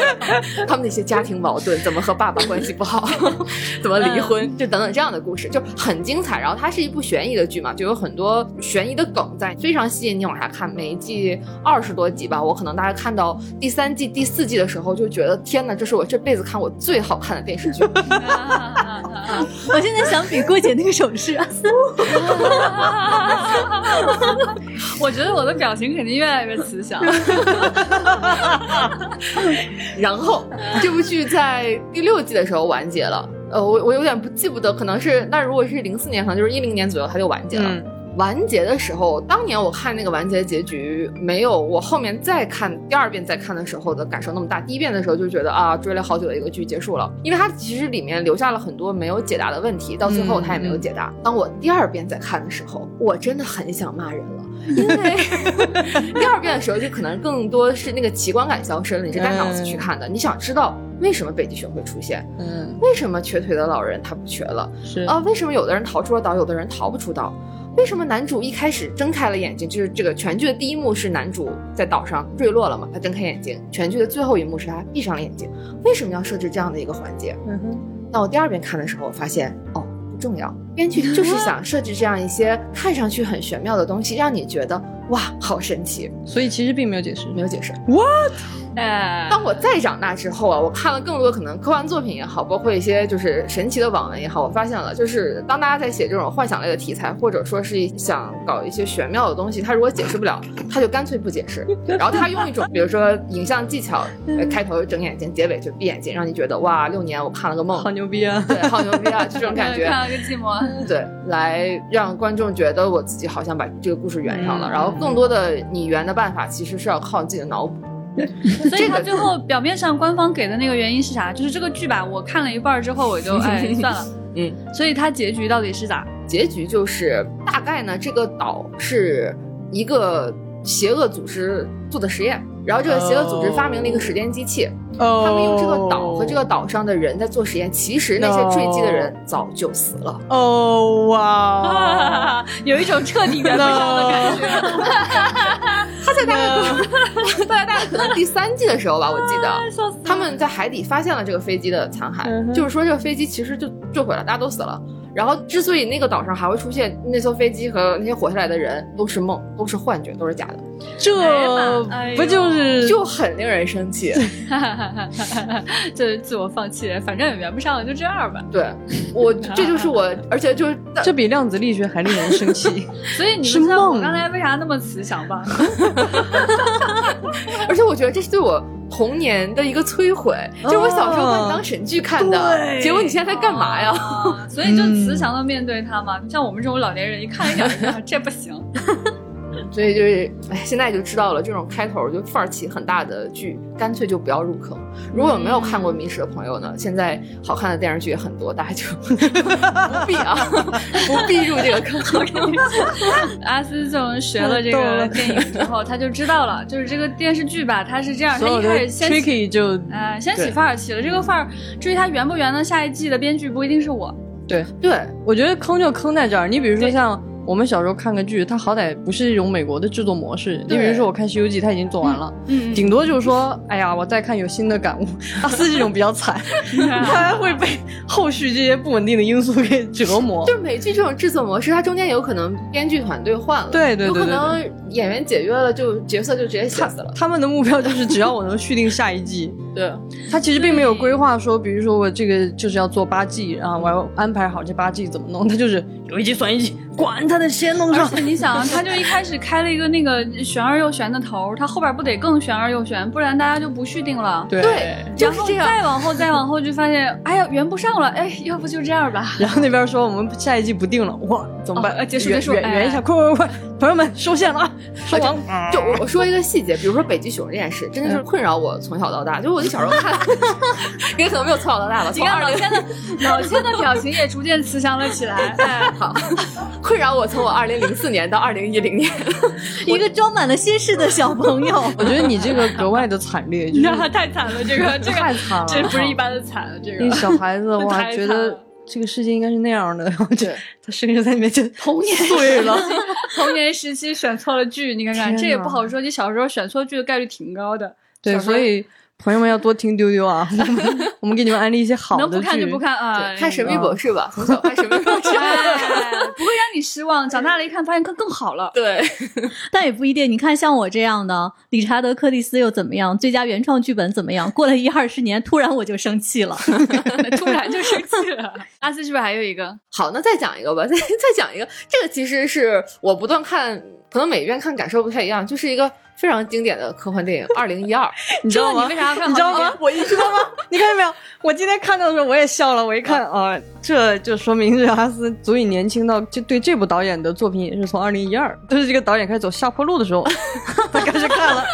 [laughs] 他们的一些家庭矛盾，怎么和爸爸关系不好，[laughs] 怎么离婚，就等等这样的故事，就很精彩。然后它是一部悬疑的剧嘛，就有很多悬疑的梗在，非常吸引你往下看。每一季二十多集吧，我可能大概看到第三季、第四季的时候，就觉得天哪，这是我这辈子看过最好看的电视剧。我现在想比郭姐那个手势啊，[laughs] 我觉得我的表情肯定越来越慈祥。[laughs] 然后 [laughs] 这部剧在第六季的时候完结了。呃，我我有点不记不得，可能是那如果是零四年，可能就是一零年左右它就完结了。嗯完结的时候，当年我看那个完结结局，没有我后面再看第二遍再看的时候的感受那么大。第一遍的时候就觉得啊，追了好久的一个剧结束了，因为它其实里面留下了很多没有解答的问题，到最后它也没有解答。当我第二遍再看的时候，我真的很想骂人了。因为 [laughs] 第二遍的时候，就可能更多是那个奇观感消失了，你是带脑子去看的，你想知道为什么北极熊会出现，嗯为什么瘸腿的老人他不瘸了，是啊，为什么有的人逃出了岛，有的人逃不出岛？为什么男主一开始睁开了眼睛？就是这个全剧的第一幕是男主在岛上坠落了嘛，他睁开眼睛。全剧的最后一幕是他闭上了眼睛。为什么要设置这样的一个环节？嗯哼那我第二遍看的时候，我发现哦不重要，编剧就是 [laughs] 想设置这样一些看上去很玄妙的东西，让你觉得哇好神奇，所以其实并没有解释。没有解释。哎，当我再长大之后啊，我看了更多可能科幻作品也好，包括一些就是神奇的网文也好，我发现了，就是当大家在写这种幻想类的题材，或者说是想搞一些玄妙的东西，他如果解释不了，[laughs] 他就干脆不解释，然后他用一种比如说影像技巧，呃开头睁眼睛，结尾就闭眼睛，让你觉得哇，六年我看了个梦好，牛逼啊！对，好牛逼啊，[laughs] 这种感觉。看了个寂寞。对，来让观众觉得我自己好像把这个故事圆上了，嗯然后更多的你圆的办法其实是要靠自己的脑补。所以他最后表面上官方给的那个原因是啥？就是这个剧吧，我看了一半儿之后，我就 [laughs] 哎算了。嗯，所以它结局到底是咋？结局就是大概呢，这个岛是一个邪恶组织做的实验，然后这个邪恶组织发明了一个时间机器，哦。他们用这个岛和这个岛上的人在做实验，其实那些坠机的人早就死了。哦哇，[laughs] 有一种彻底圆不上的感觉。[laughs] 他在大概可能，大 [laughs] 概大概可能第三季的时候吧，我记得他们在海底发现了这个飞机的残骸，就是说这个飞机其实就坠毁了，大家都死了。然后之所以那个岛上还会出现那艘飞机和那些活下来的人都是梦，都是幻觉，都是假的，这不就是就很令人生气。[laughs] 这自我放弃，反正也圆不上了，就这样吧。[laughs] 对我，这就是我，而且就是 [laughs] 这比量子力学还令人生气？所以你是们知道我刚才为啥那么慈祥吧？而且我觉得这是对我童年的一个摧毁，就是我小时候把你当神剧看的，对结果你现在在干嘛呀？啊所以就慈祥的面对他嘛。像我们这种老年人，一看一眼这不行。所以就是，哎，现在就知道了，这种开头就范儿起很大的剧，干脆就不要入坑。如果有没有看过《迷失》的朋友呢，现在好看的电视剧也很多，大家就 [laughs] 不必啊，[laughs] 不必入这个坑。阿斯自从学了这个电影之后，他就知道了，就是这个电视剧吧，它是这样，他一开始先起 tricky 就哎，先起范儿，起了这个范儿，至于它圆不圆呢？下一季的编剧不一定是我。对。对，我觉得坑就坑在这儿。你比如说像我们小时候看个剧，它好歹不是一种美国的制作模式。你比如说我看《西游记》，它已经做完了，嗯顶多就是说，哎呀，我再看有新的感悟。阿斯这种比较惨，[laughs] 他会被后续这些不稳定的因素给折磨。就是美剧这种制作模式，它中间有可能编剧团队换了，对对对对有可能演员解约了，就角色就直接写死了。他们的目标就是只要我能续订下一季。[laughs] 对，他其实并没有规划说，比如说我这个就是要做八季，然后我要安排好这八季怎么弄。他就是有一季算一季，管他的先弄而上。且你想，啊他就一开始开了一个那个玄而又玄的头，他后边不得更玄而又玄，不然大家就不续订了。对然后是这样再往后，再往后就发现，哎呀，圆不上了，哎，要不就这样吧。然后那边说我们下一季不定了，哇，怎么办？结束结束哎圆圆一下，快快快，朋友们收线了啊！收完。就我我说一个细节，比如说北极熊这件事，真的是困扰我从小到大。就我小时候看，[laughs] 也可能没有从小到大吧。你看老千的老千的表情也逐渐慈祥了起来。哎，[laughs] 好，困扰我从我二零零四年到二零一零年。[laughs] 一个装满了心事的小朋友。我觉得你这个格外的惨烈，就是那 [laughs] 太惨了，这个这个 [laughs] 太惨了，这不是一般的惨，这个小孩子哇，太觉得这个世界应该是那样的，然后就他生日在你面前童年碎了。童年时期选错了剧，你看看这也不好说。你小时候选错剧的概率挺高的。对，所以朋友们要多听丢丢啊，我 [laughs] 们我们给你们安利一些好的能不看就不看啊，看《神秘博士》吧，[laughs] 从小看《神秘博士》哎，不会让你失望。长大了一看，发现更更好了。对，[laughs] 但也不一定。你看，像我这样的，理查德·克蒂斯又怎么样？最佳原创剧本怎么样？过了一二十年，突然我就生气了。突然就生气了。阿斯是不是还有一个？好，那再讲一个吧，再再讲一个。这个其实是我不断看，可能每一遍看感受不太一样，就是一个非常经典的科幻电影《二零一二》。[laughs] 你知道你为啥看你知道吗？我一知道吗？[laughs] 你看见没有？我今天看到的时候我也笑了，我一看啊，这就说明这阿斯足以年轻到就对这部导演的作品也是从二零一二，就是这个导演开始走下坡路的时候，[laughs] 他开始看了。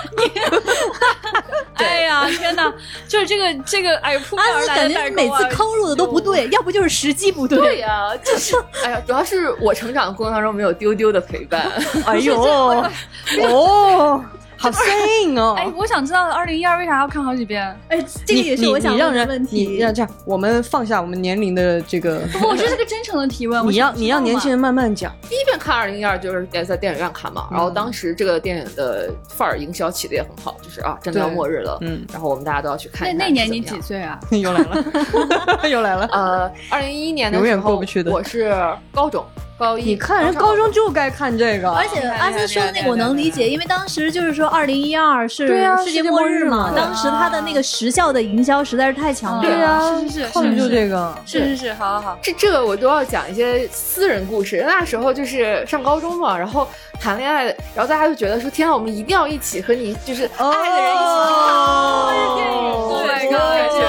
哎呀，天哪！就是这个这个，哎呦，扑面而来的代感觉每次坑入的都不对，要不就是时机不对呀、就是，哎呀，主要是我成长的过程当中没有丢丢的陪伴。[laughs] 哎呦，[laughs] 哦，好生硬哦。[laughs] 哎，我想知道二零一二为啥要看好几遍？哎，这个也是我想让人问的问题。你让这样，我们放下我们年龄的这个，不，我这是个真诚的提问。[laughs] 你要想知道嘛你让年轻人慢慢讲。第一遍看二零一二就是也在电影院看嘛，然后当时这个电影的范儿营销起的也很好，就是啊，真的要末日了，嗯然后我们大家都要去看那那年你几岁啊？[laughs] 又来了，又来了。呃，二零一一年的永远时候过不去的我是高中高一，你看人高中就该看这个，而且阿森说的那个我能理解，因为当时就是说二零一二是对啊世界末日嘛，当时他的那个时效的营销实在是太强烈了。对呀，是是是靠的就这个。是是是，好好好。这这个我都要讲一些私人故事。那时候就是上高中嘛，然后谈恋爱，然后大家就觉得说，天啊，我们一定要一起和你就是爱的人一起去看电影。哦 Oh my 对 god！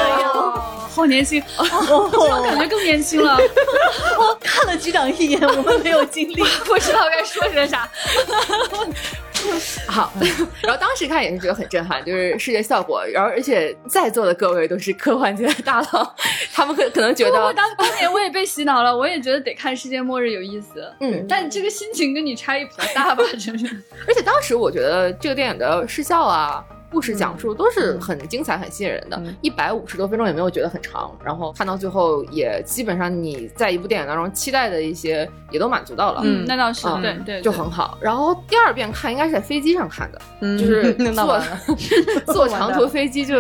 好年轻，这种感觉更年轻了。我看了局长一眼，我们没有经历。[laughs] 不知道该说些啥。[laughs] 好，然后当时看也是觉得很震撼，就是视觉效果，然后而且在座的各位都是科幻界的大佬，[laughs] 他们可可能觉得，当当年我也被洗脑了，我也觉得得看世界末日有意思。嗯，但这个心情跟你差异比较大吧，真是。而且当时我觉得这个电影的视效啊。故事讲述都是很精彩、很吸引人的嗯，一百五十多分钟也没有觉得很长，然后看到最后也基本上你在一部电影当中期待的一些也都满足到了，嗯那倒是，嗯对对，就很好。然后第二遍看应该是在飞机上看的，嗯就是 [laughs] 坐。[laughs] 坐长途飞机就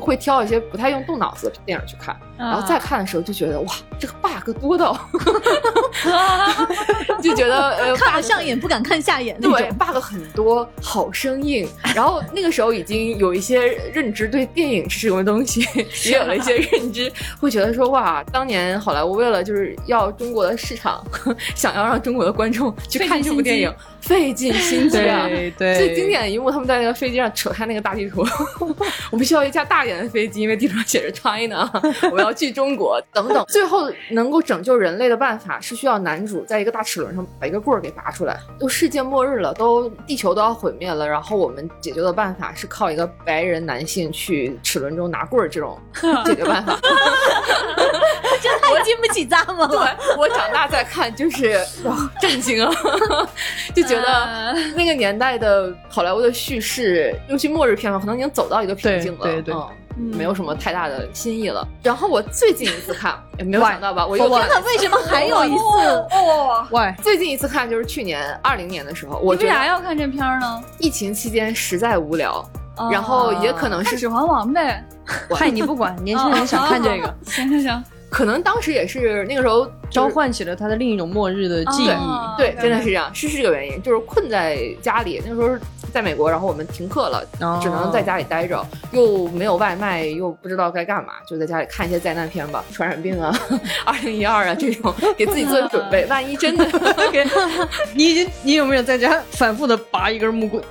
会挑一些不太用动脑子的电影去看，然后再看的时候就觉得哇，这个 bug 多到，[laughs] 就觉得呃看了上眼不敢看下眼那对种。bug 很多，好生硬。[laughs] 然后那个时候已经有一些认知，对电影是什么东西也有了一些认知，会觉得说哇，当年好莱坞为了就是要中国的市场，[laughs] 想要让中国的观众去看这部电影，费尽心机啊。对对，最经典的一幕，他们在那个飞机上扯开那个大地图，我们需要一架大一点的飞机，因为地图上写着 China，我要去中国等等。[laughs] 最后能够拯救人类的办法是需要男主在一个大齿轮上把一个棍儿给拔出来。都世界末日了，都地球都要毁灭了，然后我们解决的办法是靠一个白人男性去齿轮中拿棍儿这种 [laughs] 解决办法。太经不起咂摸对了。我长大再看，就是哇，震惊啊！[laughs] 就觉得那个年代的好莱坞的叙事，尤其末日片嘛，可能已经走到一个瓶颈了。对对对嗯没有什么太大的新意了。然后我最近一次看，[laughs] 也没有想到吧，我又看了为什么还 [laughs] 有一次？哦喂，最近一次看就是去年二零年的时候，我你为啥要看这片儿呢？疫情期间实在无聊，哦。然后也可能是指环王呗。嗨，你不管，年轻人想看这个，行行行，可能当时也是那个时候召唤起了他的另一种末日的记忆。哦对，真的是这样，是是这个原因，就是困在家里。那时候在美国，然后我们停课了，哦只能在家里待着，又没有外卖，又不知道该干嘛，就在家里看一些灾难片吧，传染病啊、二零一二啊这种，给自己做准备，[laughs] 万一真的给 [laughs] 你已经，你有没有在家反复的拔一根木棍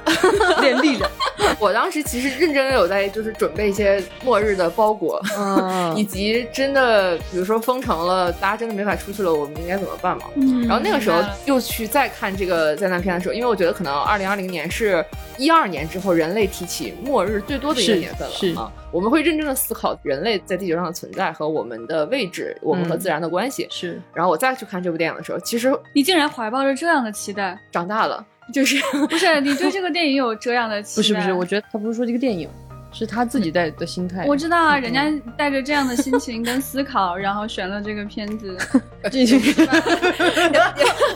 练力量？[laughs] 我当时其实认真的有在就是准备一些末日的包裹，嗯以及真的比如说封城了，大家真的没法出去了，我们应该怎么办嘛？嗯然后那个时候又去再看这个灾难片的时候，因为我觉得可能二零二零年是一二年之后人类提起末日最多的一个年份了是啊，我们会认真的思考人类在地球上的存在和我们的位置，我们和嗯自然的关系。是然后我再去看这部电影的时候，其实你竟然怀抱着这样的期待，长大了，就是 [laughs] 不是你对这个电影有这样的期待？不是不是？我觉得他不是说这个电影，是他自己带的心态。我知道啊，人家带着这样的心情跟思考，[laughs] 然后选了这个片子。[laughs] 这 [laughs] 句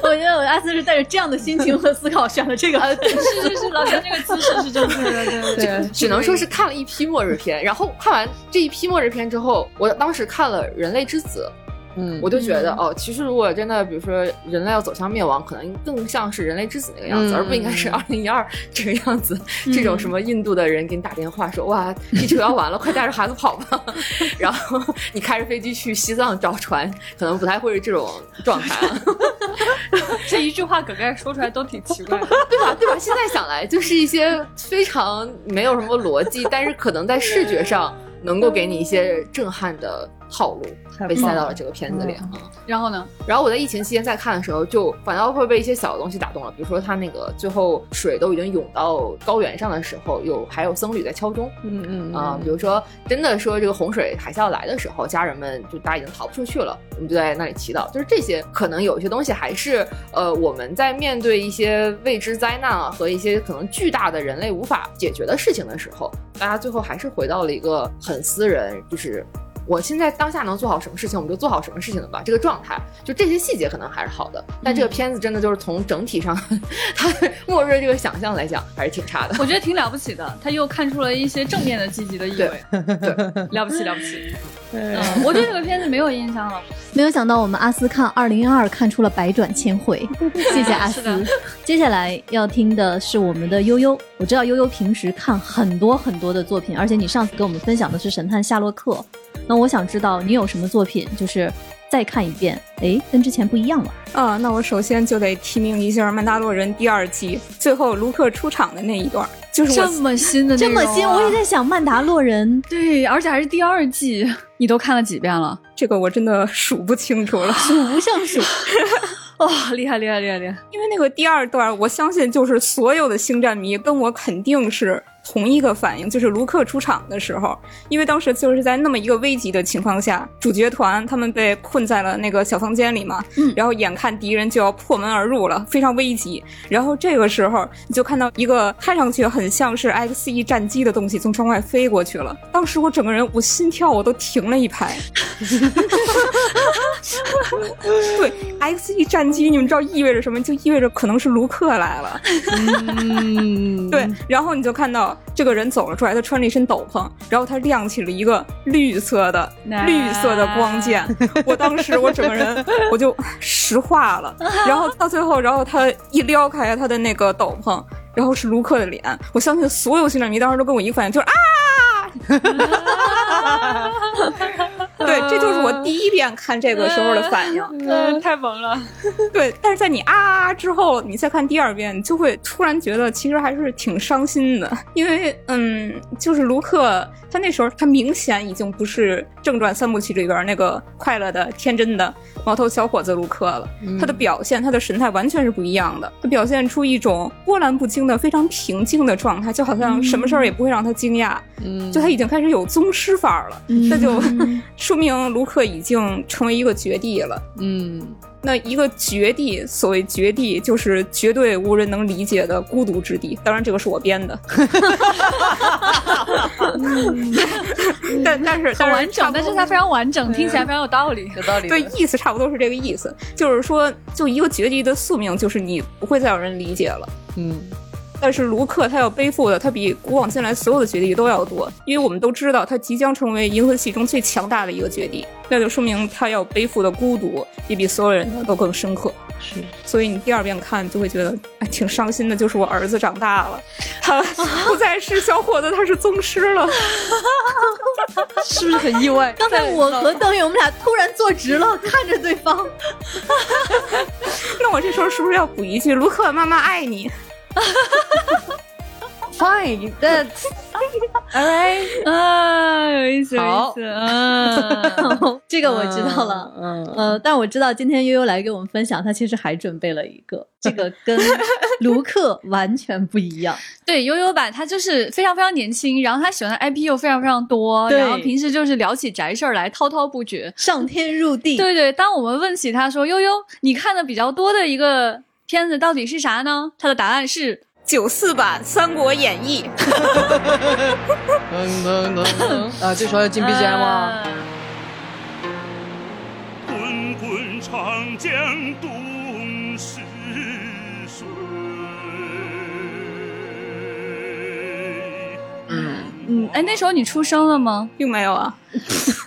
我觉得我阿斯是带着这样的心情和思考选了这个。是是是，老师这个姿势是正确的，对对只能说是看了一批末日片，然后看完这一批末日片之后，我当时看了《人类之子》，嗯，我就觉得、哦，其实如果真的，比如说人类要走向灭亡，可能更像是人类之子那个样子，嗯而不应该是二零一二这个样子。这种什么印度的人给你打电话说，哇，[laughs] 地球要完了，快带着孩子跑吧。[laughs] 然后你开着飞机去西藏找船，可能不太会是这种状态了，[laughs] 这一句话梗概说出来都挺奇怪的。对吧？对吧？现在想来，就是一些非常没有什么逻辑，但是可能在视觉上能够给你一些震撼的套路，被塞到了这个片子里啊。然后呢？然后我在疫情期间再看的时候，就反倒会被一些小的东西打动了，比如说他那个最后水都已经涌到高原上的时候，有还有僧侣在敲钟嗯嗯啊、比如说真的说这个洪水海啸来的时候，家人们就大家已经逃不出去了，我们就在那里祈祷，就是这些可能有一些东西还是呃我们在面对一些未知灾难啊和一些可能巨大的人类无法解决的事情的时候，大家最后还是回到了一个很私人，就是我现在当下能做好什么事情，我们就做好什么事情的吧。这个状态，就这些细节可能还是好的，但这个片子真的就是从整体上，[laughs] 它末日这个想象来讲，还是挺差的。我觉得挺了不起的，他又看出了一些正面的、积极的意味。对，[laughs] 了不起，了不起。嗯嗯，我对这个片子没有印象了。没有想到我们阿斯看二零一二看出了百转千回，[laughs] 谢谢阿斯。接下来要听的是我们的悠悠，我知道悠悠平时看很多很多的作品，而且你上次跟我们分享的是《神探夏洛克》，那我想知道你有什么作品，就是再看一遍，哎，跟之前不一样了。啊，那我首先就得提名一下《曼达洛人》第二季最后卢克出场的那一段，就是这么新的啊，这么新，我也在想《曼达洛人》对，而且还是第二季，你都看了几遍了？这个我真的数不清楚了，数不胜数。[laughs] 哦，厉害厉害厉害厉害！因为那个第二段，我相信就是所有的星战迷跟我肯定是同一个反应，就是卢克出场的时候，因为当时就是在那么一个危急的情况下，主角团他们被困在了那个小房间里嘛，嗯然后眼看敌人就要破门而入了，非常危急，然后这个时候你就看到一个看上去很像是 X E 战机的东西从窗外飞过去了，当时我整个人我心跳我都停了一拍。[laughs] [laughs] 对，X E 战机，你们知道意味着什么？就意味着可能是卢克来了。嗯，[laughs] 对，然后你就看到这个人走了出来，他穿了一身斗篷，然后他亮起了一个绿色的绿色的光剑。我当时我整个人我就石化了，[laughs] 然后到最后，然后他一撩开他的那个斗篷，然后是卢克的脸。我相信所有星战迷当时都跟我一个反应，就是啊。对，这就是我第一遍看这个时候的反应。嗯，太萌了。[laughs] 对，但是在你啊之后，你再看第二遍，你就会突然觉得其实还是挺伤心的，因为嗯，就是卢克他那时候他明显已经不是正传三部曲里边那个快乐的、天真的毛头小伙子卢克了，他的表现、他的神态完全是不一样的，他表现出一种波澜不惊的、非常平静的状态，就好像什么事儿也不会让他惊讶，嗯，就他已经开始有宗师范儿了，那就说明卢克已经成为一个绝地了。嗯。那一个绝地，所谓绝地，就是绝对无人能理解的孤独之地。当然，这个是我编的。[laughs] [laughs] [laughs] [laughs] 但但是很完整，但是它非常完整，听起来非常有道理。[laughs] 有道理。对，意思差不多是这个意思，就是说，就一个结局的宿命，就是你不会再有人理解了。嗯，但是卢克他要背负的，他比古往今来所有的绝地都要多，因为我们都知道他即将成为银河系中最强大的一个绝地，那就说明他要背负的孤独也比所有人的都更深刻。是所以你第二遍看就会觉得，哎，挺伤心的。就是我儿子长大了，他不再是小伙子，他是宗师了。是不是很意外？刚才我和邓宇，我们俩突然坐直了，看着对方。[laughs] 那我这时候是不是要补一句：卢克，妈妈爱你？[laughs] Fine, that's [laughs] all right。啊，有意思，有意思，嗯，[laughs] 这个我知道了。嗯，呃，但我知道今天悠悠来给我们分享，他其实还准备了一个，这个跟卢克完全不一样。对，悠悠吧他就是非常非常年轻，然后他喜欢的 IP 又非常非常多，然后平时就是聊起宅事儿来滔滔不绝。上天入地，对对，当我们问起他说：“悠悠，你看的比较多的一个片子到底是啥呢？”他的答案是九四版《三国演义》。[laughs] 噔噔噔噔啊，这时候要进 BGM 吗？呃滚滚长江东嗯，哎，那时候你出生了吗？并没有啊，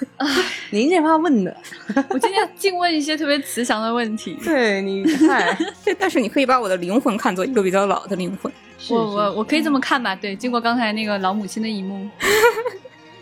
[laughs] 您这话问的，[laughs] 我今天净问一些特别慈祥的问题。对你嗨，[laughs] 对，但是你可以把我的灵魂看作一个比较老的灵魂。我我我可以这么看吧？对，经过刚才那个老母亲的一幕，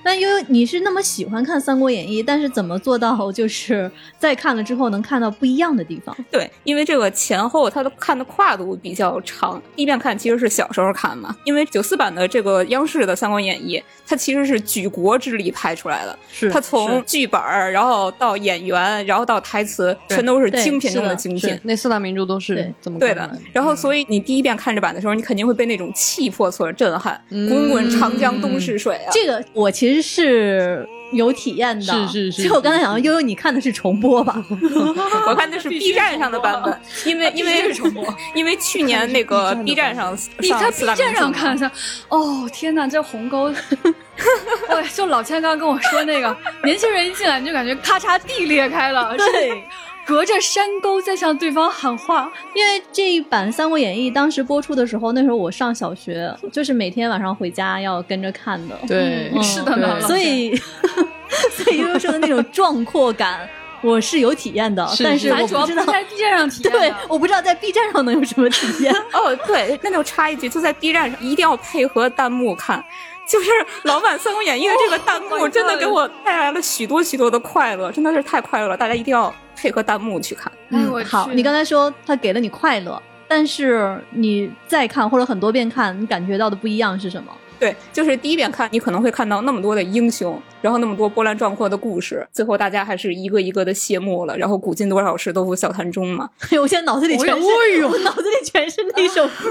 那悠悠，你是那么喜欢看《三国演义》，但是怎么做到就是在看了之后能看到不一样的地方？对，因为这个前后它的看的跨度比较长。第一遍看其实是小时候看嘛，因为九四版的这个央视的《三国演义》，它其实是举国之力拍出来的。是它从剧本儿，然后到演员，然后到台词，全都是精品中的精品。那四大名著都是对这么对的，然后所以你第一遍看这版的时候，你肯定会被那种气魄所震撼。嗯滚滚长江东逝水啊！这个我其实是有体验的，是是是其实我刚才想说，悠悠你看的是重播吧？[laughs] 我看的是 B 站上的版本，因为因为重播。因为去年那个 B 站上你在 B 站上看一下，哦天哪，这鸿沟！对，[laughs] 就老千刚刚跟我说那个，年轻人一进来你就感觉咔嚓地裂开了，对，隔着山沟在向对方喊话。因为这一版《三国演义》当时播出的时候，那时候我上小学，就是每天晚上回家要跟着看的。对，嗯 [laughs] 是的所以，[laughs] 所以悠悠说的那种壮阔感，我是有体验的，是但是我不知道，在 B 站上体验 [laughs] 对，我不知道在 B 站上能有什么体验。哦，对，那就插一句，就在 B 站上一定要配合弹幕看。就是老版《三国演义》的这个弹幕，真的给我带来了许多许多的快乐，真的是太快乐了！大家一定要配合弹幕去看。嗯我好，你刚才说他给了你快乐，但是你再看或者很多遍看，你感觉到的不一样是什么？对，就是第一遍看，你可能会看到那么多的英雄，然后那么多波澜壮阔的故事，最后大家还是一个一个的谢幕了，然后古今多少事，都付笑谈中嘛。[laughs] 我现在脑子里全是，我脑子里全是那首歌，[laughs]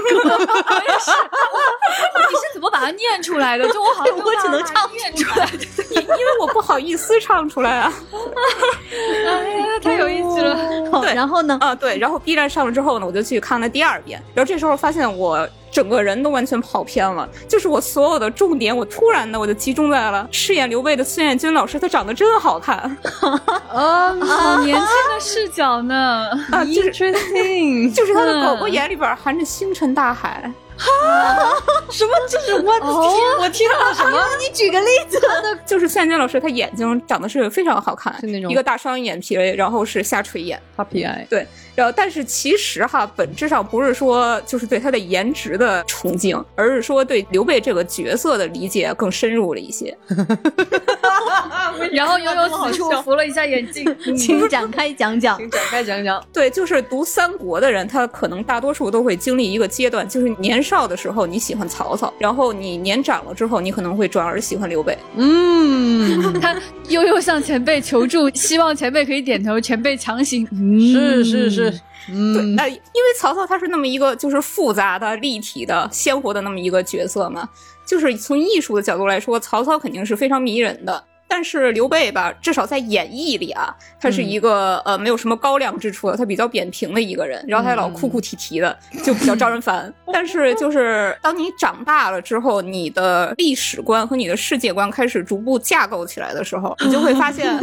你是怎么把它念出来的？就我好像 [laughs] 我只能唱念出来因。因为我不好意思唱出来啊。哎呀，太有意思了。好对然后呢？啊，对，然后 B 站上了之后呢，我就去看了第二遍，然后这时候发现我整个人都完全跑偏了，就是我所有的重点，我突然的我就集中在了饰演刘备的孙彦军老师，他长得真好看啊 [laughs] 好年轻的视角呢。啊，就是，interesting，[laughs] 就是他的狗狗眼里边含着星辰大海。[laughs] 什么？就是我我听到了什么？你举个例子。[laughs] 就是孙彦军老师，他眼睛长得是非常好看，是那种一个大双眼皮，然后是下垂眼。puppy eye，对，然后但是其实哈，本质上不是说就是对他的颜值的崇敬，而是说对刘备这个角色的理解更深入了一些。[laughs] 然后悠悠此处扶了一下眼镜，请展开讲讲。请展开讲讲。对，就是读三国的人，他可能大多数都会经历一个阶段，就是年少的时候你喜欢曹操，然后你年长了之后，你可能会转而喜欢刘备。嗯，他悠悠向前辈求助，希望前辈可以点头，前辈强行。是是是，对，嗯，那因为曹操他是那么一个就是复杂的、立体的、鲜活的那么一个角色嘛，就是从艺术的角度来说，曹操肯定是非常迷人的。但是刘备吧，至少在演义里啊，他是一个、呃没有什么高亮之处的，他比较扁平的一个人，然后他还老哭哭啼啼的，就比较招人烦。但是就是当你长大了之后，你的历史观和你的世界观开始逐步架构起来的时候，[laughs] 你就会发现。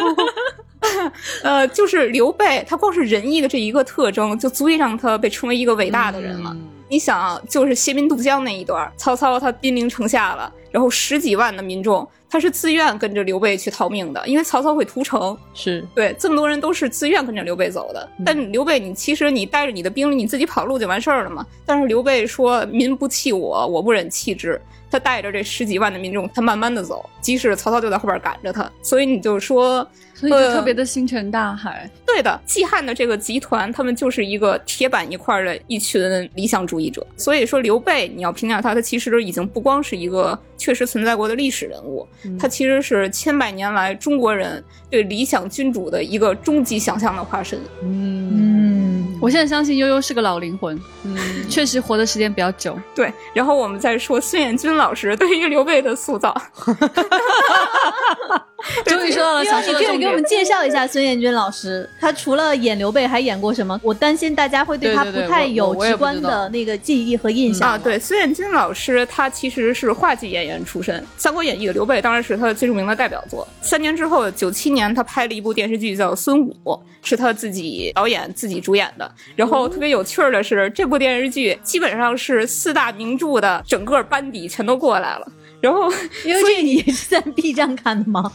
呃，就是刘备，他光是仁义的这一个特征，就足以让他被称为一个伟大的人了。你想，就是携民渡江那一段，曹操他兵临城下了，然后十几万的民众，他是自愿跟着刘备去逃命的，因为曹操会屠城。是对，这么多人都是自愿跟着刘备走的。但刘备，你其实你带着你的兵力，你自己跑路就完事儿了嘛。但是刘备说：“民不弃我，我不忍弃之。”他带着这十几万的民众，他慢慢的走，即使曹操就在后边赶着他。所以你就说，所以就特别的星辰大海。对的，季汉的这个集团，他们就是一个铁板一块的一群理想主义者。所以说，刘备你要评价他，他其实已经不光是一个确实存在过的历史人物，他其实是千百年来中国人对理想君主的一个终极想象的化身。嗯，我现在相信悠悠是个老灵魂，嗯，确实活的时间比较久。对，然后我们再说孙彦军老师对于刘备的塑造。[laughs] [laughs] 终于说到了小说的你可以重点。给我们介绍一下孙彦军老师，他除了演刘备，还演过什么？我担心大家会对他不太有直观的那个记忆和印象啊，对，孙彦军老师他其实是话剧演员出身，《三国演义》的刘备当然是他的最著名的代表作。三年之后，九七年他拍了一部电视剧叫《孙武》，是他自己导演、自己主演的。然后特别有趣儿的是，这部电视剧基本上是四大名著的整个班底全都过来了。然后，因为这你也是在 B 站看的吗？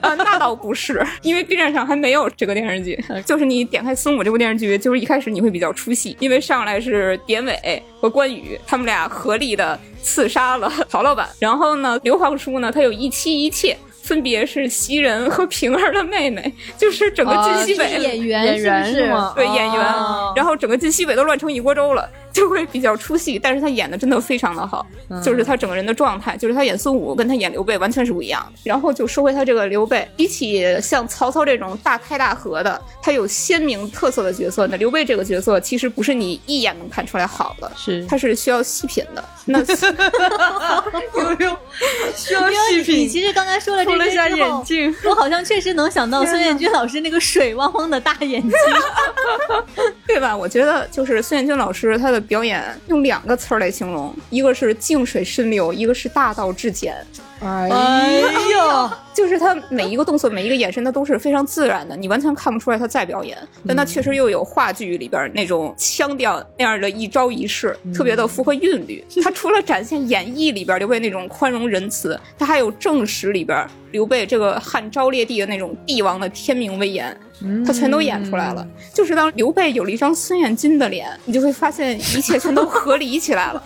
啊，[laughs] 那倒不是，因为 B 站上还没有这个电视剧。[laughs] 就是你点开《孙武》这部电视剧，就是一开始你会比较出戏，因为上来是典韦和关羽他们俩合力的刺杀了曹老板。然后呢，刘皇叔呢，他有一妻一妾。分别是袭人和平儿的妹妹，就是整个晋西北、是演员是不是吗？对演员，哦然后整个晋西北都乱成一锅粥了，就会比较出戏。但是他演的真的非常的好，就是他整个人的状态，就是他演孙武跟他演刘备完全是不一样的。然后就说回他这个刘备，比起像曹操这种大开大合的，他有鲜明特色的角色，那刘备这个角色其实不是你一眼能看出来好的，是他是需要细品的。那 [laughs] 有用需要细品，你其实刚才说了这涂了一下眼镜。[laughs] 我好像确实能想到孙彦军老师那个水汪汪的大眼睛。[laughs] 对吧？我觉得就是孙彦军老师他的表演用两个词儿来形容，一个是静水深流，一个是大道至简。哎呀，就是他每一个动作、每一个眼神，他都是非常自然的，你完全看不出来他在表演。但他确实又有话剧里边那种腔调那样的一招一式，特别的符合韵律。他除了展现演义里边刘备那种宽容仁慈，他还有正史里边刘备这个汉昭烈帝的那种帝王的天命威严。他全都演出来了，就是当刘备有了一张孙彦军的脸，你就会发现一切全都合理起来了。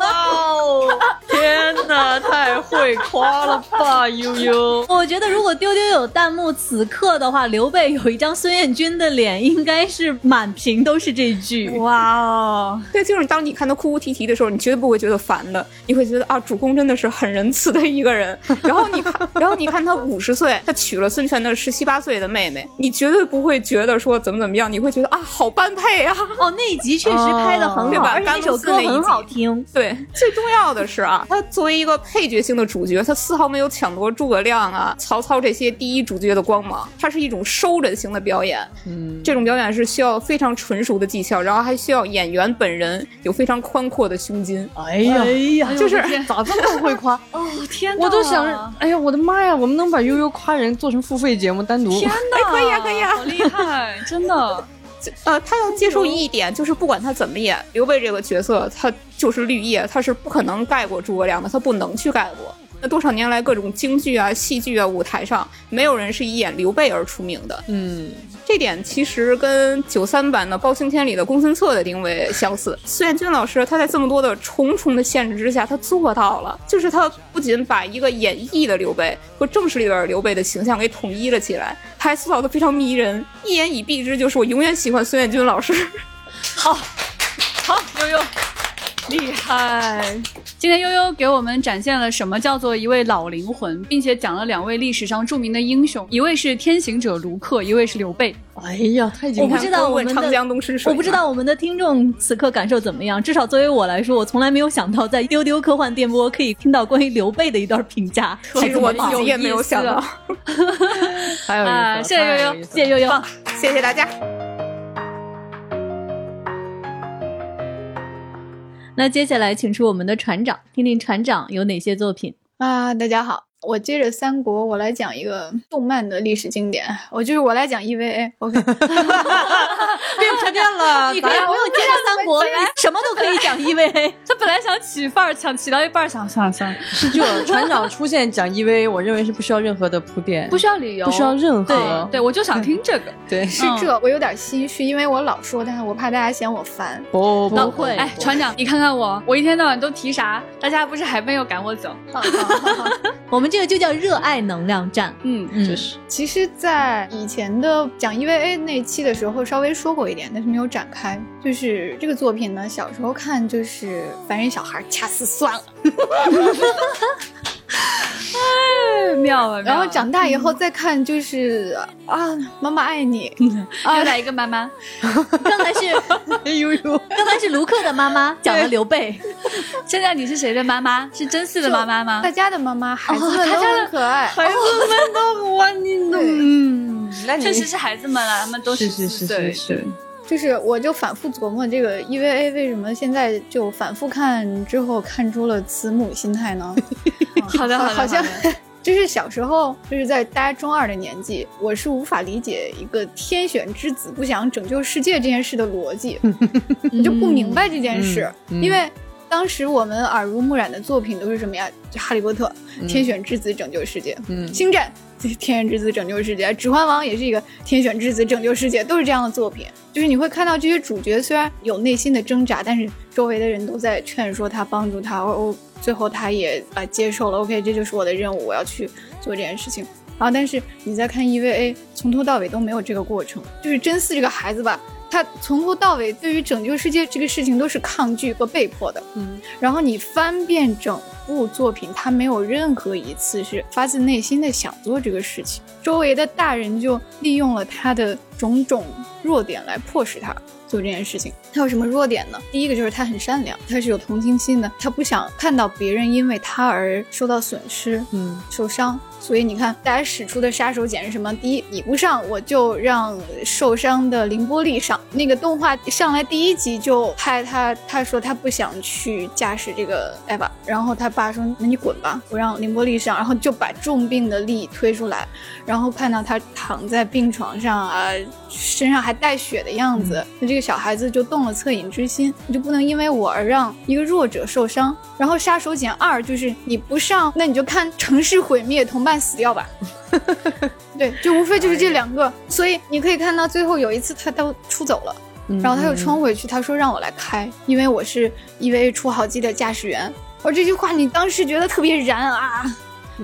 哦，[laughs] 天哪，太会夸了吧，悠悠。[laughs] 我觉得如果丢丢有弹幕此刻的话，刘备有一张孙彦军的脸，应该是满屏都是这句。哇哦，对，就是当你看他哭哭啼啼的时候，你绝对不会觉得烦的，你会觉得啊，主公真的是很仁慈的一个人。然后你看，然后你看他五十岁，他娶了孙权的十七八岁的妹妹妹，你绝对不会觉得说怎么怎么样，你会觉得啊，好般配啊。哦，那一集确实拍的很好，对吧而且那首歌很好听。对，最重要的是啊，他作为一个配角性的主角，他丝毫没有抢夺诸葛亮啊、曹操这些第一主角的光芒，他是一种收人型的表演。嗯，这种表演是需要非常纯熟的技巧，然后还需要演员本人有非常宽阔的胸襟。哎呀，哎呀，就是咋这么会夸？[laughs] 哦天哪，我都想，哎呀，我的妈呀！我们能把悠悠夸人做成付费节目，单独。天哪，可以啊可以啊好厉害，真的。[laughs] 呃，他要接受一点，就是不管他怎么演，刘备这个角色他就是绿叶，他是不可能盖过诸葛亮的，他不能去盖过。那多少年来，各种京剧啊、戏剧啊、舞台上，没有人是以演刘备而出名的。嗯，这点其实跟九三版的《包青天》里的公孙策的定位相似。孙彦军老师他在这么多的重重的限制之下，他做到了，就是他不仅把一个演绎的刘备和正史里边刘备的形象给统一了起来，他还塑造的非常迷人。一言以蔽之，就是我永远喜欢孙彦军老师。[laughs] 好，悠悠，厉害！今天悠悠给我们展现了什么叫做一位老灵魂，并且讲了两位历史上著名的英雄，一位是天行者卢克，一位是刘备。哎呀，太精彩了！我不知道我问长们的江东逝水，我不知道我们的听众此刻感受怎么样。至少作为我来说，我从来没有想到在丢丢科幻电波可以听到关于刘备的一段评价。其实我自己也没有想到。[laughs] 还有一啊，个，谢谢悠悠，谢谢悠悠。谢谢大家。那接下来请出我们的船长，听听船长有哪些作品。啊，大家好，我接着三国，我来讲一个动漫的历史经典，我就是我来讲 EVA。OK，[laughs] 变沉淀了，你可以不用接着三国，什么都可以讲 EVA。[laughs] 他本来想起范儿，想起到一半儿，想算了算了，是这船长出现讲 EVA，[laughs] 我认为是不需要任何的铺垫，不需要理由，不需要任对何对，我就想听这个。对是这，我有点心虚，因为我老说，但是我怕大家嫌我烦。不不会哎，船长，你看看我，我一天到晚都提啥？大家不是还没有赶我走？我们这个就叫热爱能量站。嗯，嗯，就是其实，在以前的讲 EVA 那期的时候，稍微说过一点，但是没有展开。就是这个作品呢，小时候看就是凡人小孩掐死算了，[laughs] 太妙了。然后长大以后再看就是啊，妈妈爱你，[laughs] 又来一个妈妈，刚才是 [laughs] 哎呦呦，刚才是卢克的妈妈讲了刘备，现在你是谁的妈妈？是真嗣的妈妈吗？大？家的妈妈，孩子们都大家的很可爱。孩子们都欢迎的，对。嗯，那你确实是孩子们了，他们都是14是是岁。是是，就是我就反复琢磨这个 EVA 为什么现在就反复看之后看出了慈母心态呢？[laughs] [laughs] 好的好的，好像 [laughs] 就是小时候就是在大家中二的年纪，我是无法理解一个天选之子不想拯救世界这件事的逻辑，[laughs] 我就不明白这件事，因为。当时我们耳濡目染的作品都是什么呀？就《哈利波特》嗯天选之子拯救世界，嗯星战》天选之子拯救世界，《指环王》也是一个天选之子拯救世界，都是这样的作品。就是你会看到这些主角虽然有内心的挣扎，但是周围的人都在劝说他、帮助他，哦，最后他也啊、接受了。OK，这就是我的任务，我要去做这件事情。然后，但是你再看 EVA，从头到尾都没有这个过程。就是真嗣这个孩子吧，他从头到尾对于拯救世界这个事情都是抗拒和被迫的。嗯，然后你翻遍整部作品，他没有任何一次是发自内心的想做这个事情。周围的大人就利用了他的种种弱点来迫使他做这件事情。他有什么弱点呢？第一个就是他很善良，他是有同情心的，他不想看到别人因为他而受到损失。嗯受伤，所以你看，大家使出的杀手锏是什么？第一，你不上，我就让受伤的凌波丽上。那个动画上来第一集就拍他，他说他不想去驾驶这个艾娃，然后他爸说：“那你滚吧，我让凌波丽上。”然后就把重病的丽推出来，然后看到他躺在病床上啊，身上还带血的样子，那、这个小孩子就动了恻隐之心，你就不能因为我而让一个弱者受伤。然后杀手锏二就是你不上，那你就看城市毁灭，同伴死掉吧。[laughs] 对，就无非就是这两个，所以你可以看到最后有一次他都出走了，嗯然后他又冲回去，他说让我来开，因为我是 EVA 出好机的驾驶员。而这句话你当时觉得特别燃啊，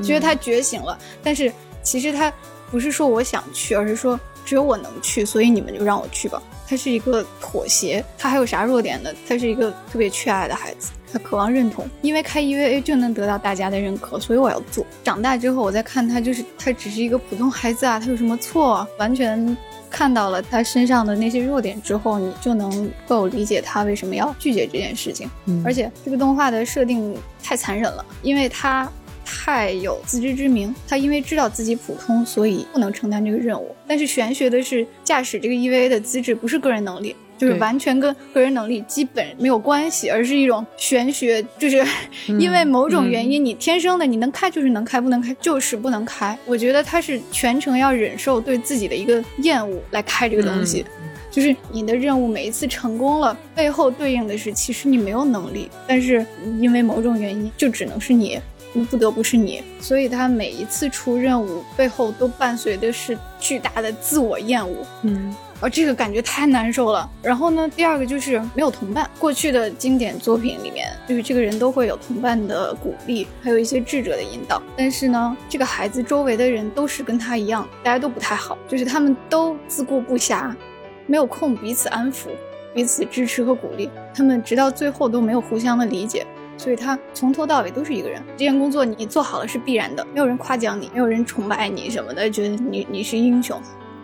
觉得他觉醒了，但是其实他不是说我想去，而是说只有我能去，所以你们就让我去吧。他是一个妥协，他还有啥弱点呢？他是一个特别缺爱的孩子，他渴望认同，因为开 EVA 就能得到大家的认可，所以我要做。长大之后，我再看他，就是他只是一个普通孩子啊，他有什么错、啊？完全看到了他身上的那些弱点之后，你就能够理解他为什么要拒绝这件事情。嗯而且这个动画的设定太残忍了，因为他太有自知之明，他因为知道自己普通，所以不能承担这个任务。但是玄学的是，驾驶这个 EVA 的资质不是个人能力。就是完全跟个人能力基本没有关系，而是一种玄学，就是因为某种原因，你天生的你能开就是能开，不能开就是不能开。我觉得他是全程要忍受对自己的一个厌恶来开这个东西。就是你的任务每一次成功了，背后对应的是其实你没有能力，但是因为某种原因就只能是你，不得不是你，所以他每一次出任务背后都伴随的是巨大的自我厌恶。嗯啊，这个感觉太难受了。然后呢，第二个就是没有同伴。过去的经典作品里面，就是这个人都会有同伴的鼓励，还有一些智者的引导。但是呢，这个孩子周围的人都是跟他一样，大家都不太好，就是他们都自顾不暇，没有空彼此安抚。彼此支持和鼓励。他们直到最后都没有互相的理解，所以他从头到尾都是一个人。这件工作你做好了是必然的，没有人夸奖你，没有人崇拜你什么的，觉得你你是英雄。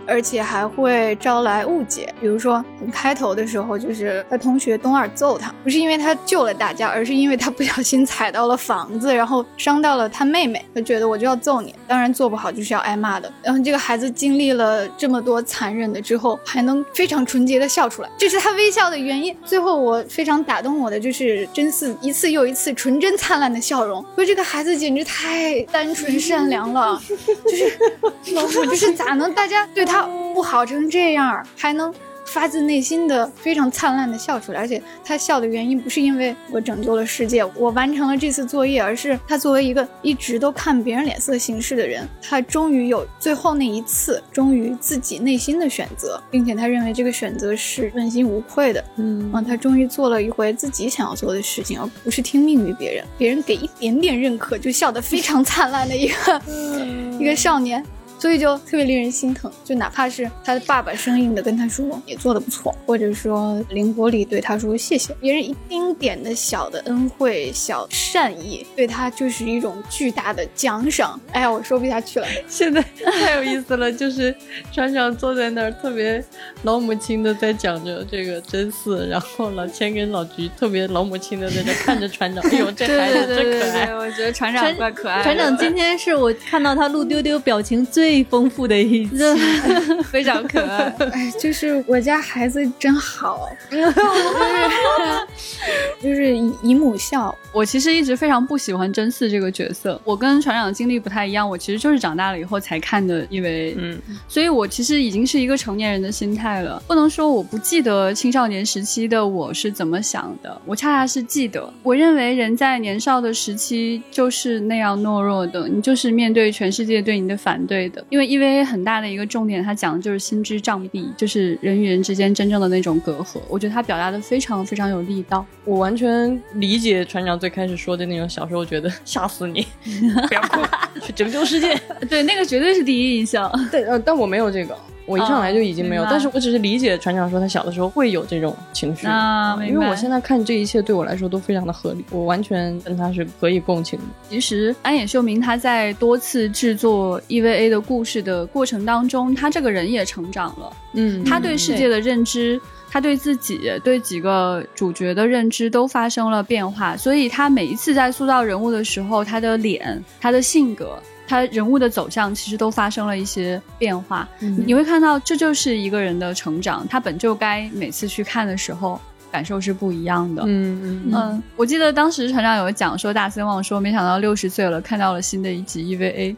而且还会招来误解，比如说开头的时候，就是他同学东二揍他，不是因为他救了大家，而是因为他不小心踩到了房子，然后伤到了他妹妹，他觉得我就要揍你，当然做不好就是要挨骂的。然后这个孩子经历了这么多残忍的之后，还能非常纯洁的笑出来，这是他微笑的原因。最后我非常打动我的就是真嗣一次又一次纯真灿烂的笑容，说这个孩子简直太单纯善良了，就是 [laughs] 老母就是咋能大家对他。不好成这样，还能发自内心的非常灿烂的笑出来，而且他笑的原因不是因为我拯救了世界，我完成了这次作业，而是他作为一个一直都看别人脸色行事的人，他终于有最后那一次，忠于自己内心的选择，并且他认为这个选择是问心无愧的。嗯，他终于做了一回自己想要做的事情，而不是听命于别人，别人给一点点认可就笑得非常灿烂的一个 [laughs] 一个少年。所以就特别令人心疼，就哪怕是他的爸爸生硬的跟他说也做的不错，或者说凌波里对他说谢谢，别人一丁点的小的恩惠、小善意，对他就是一种巨大的奖赏。哎呀，我说不下去了，[laughs] 现在太有意思了，就是船长坐在那儿，特别老母亲的在讲着这个真嗣，然后老千跟老菊特别老母亲的在那看着船长，[laughs] 哎呦，这孩子真可爱，我觉得船长怪可爱。船长今天是我看到他录丢丢表情最。最丰富的一期，[laughs] 非常可爱。哎，就是我家孩子真好，[laughs] 就是姨母笑。我其实一直非常不喜欢真嗣这个角色。我跟船长的经历不太一样，我其实就是长大了以后才看的，因为嗯，所以我其实已经是一个成年人的心态了。不能说我不记得青少年时期的我是怎么想的，我恰恰是记得。我认为人在年少的时期就是那样懦弱的，你就是面对全世界对你的反对的。因为 EVA 很大的一个重点，它讲的就是心之障壁，就是人与人之间真正的那种隔阂。我觉得他表达的非常非常有力道。我完全理解船长最开始说的那种，小时候觉得吓死你，[laughs] 不要哭，去拯救世界。[laughs] 对，那个绝对是第一印象。对，呃，但我没有这个。我一上来就已经没有，但是我只是理解船长说他小的时候会有这种情绪，因为我现在看这一切对我来说都非常的合理，我完全跟他是可以共情的。其实安野秀明他在多次制作 EVA 的故事的过程当中，他这个人也成长了，嗯，他对世界的认知，他对自己对几个主角的认知都发生了变化，所以他每一次在塑造人物的时候，他的脸，他的性格。他人物的走向其实都发生了一些变化，你会看到这就是一个人的成长。他本就该每次去看的时候感受是不一样的。嗯嗯嗯，我记得当时船长有讲说大森望说没想到六十岁了看到了新的一集 EVA，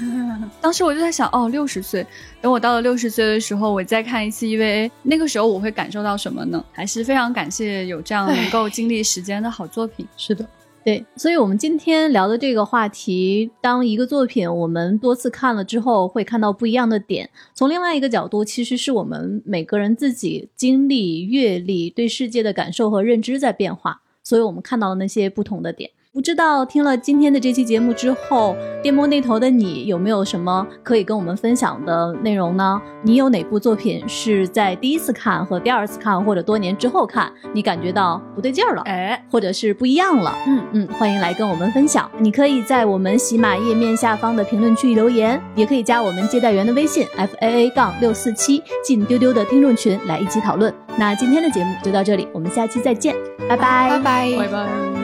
[laughs] 当时我就在想哦六十岁，等我到了六十岁的时候我再看一次 EVA，那个时候我会感受到什么呢？还是非常感谢有这样能够经历时间的好作品。是的。对，所以，我们今天聊的这个话题，当一个作品我们多次看了之后，会看到不一样的点。从另外一个角度，其实是我们每个人自己经历、阅历、对世界的感受和认知在变化，所以我们看到了那些不同的点。不知道听了今天的这期节目之后，电波那头的你有没有什么可以跟我们分享的内容呢？你有哪部作品是在第一次看和第二次看，或者多年之后看，你感觉到不对劲儿了，哎，或者是不一样了？嗯嗯，欢迎来跟我们分享。你可以在我们喜马页面下方的评论区留言，也可以加我们接待员的微信 f a a 杠六四七进丢丢的听众群来一起讨论。那今天的节目就到这里，我们下期再见，拜拜，拜拜，拜拜。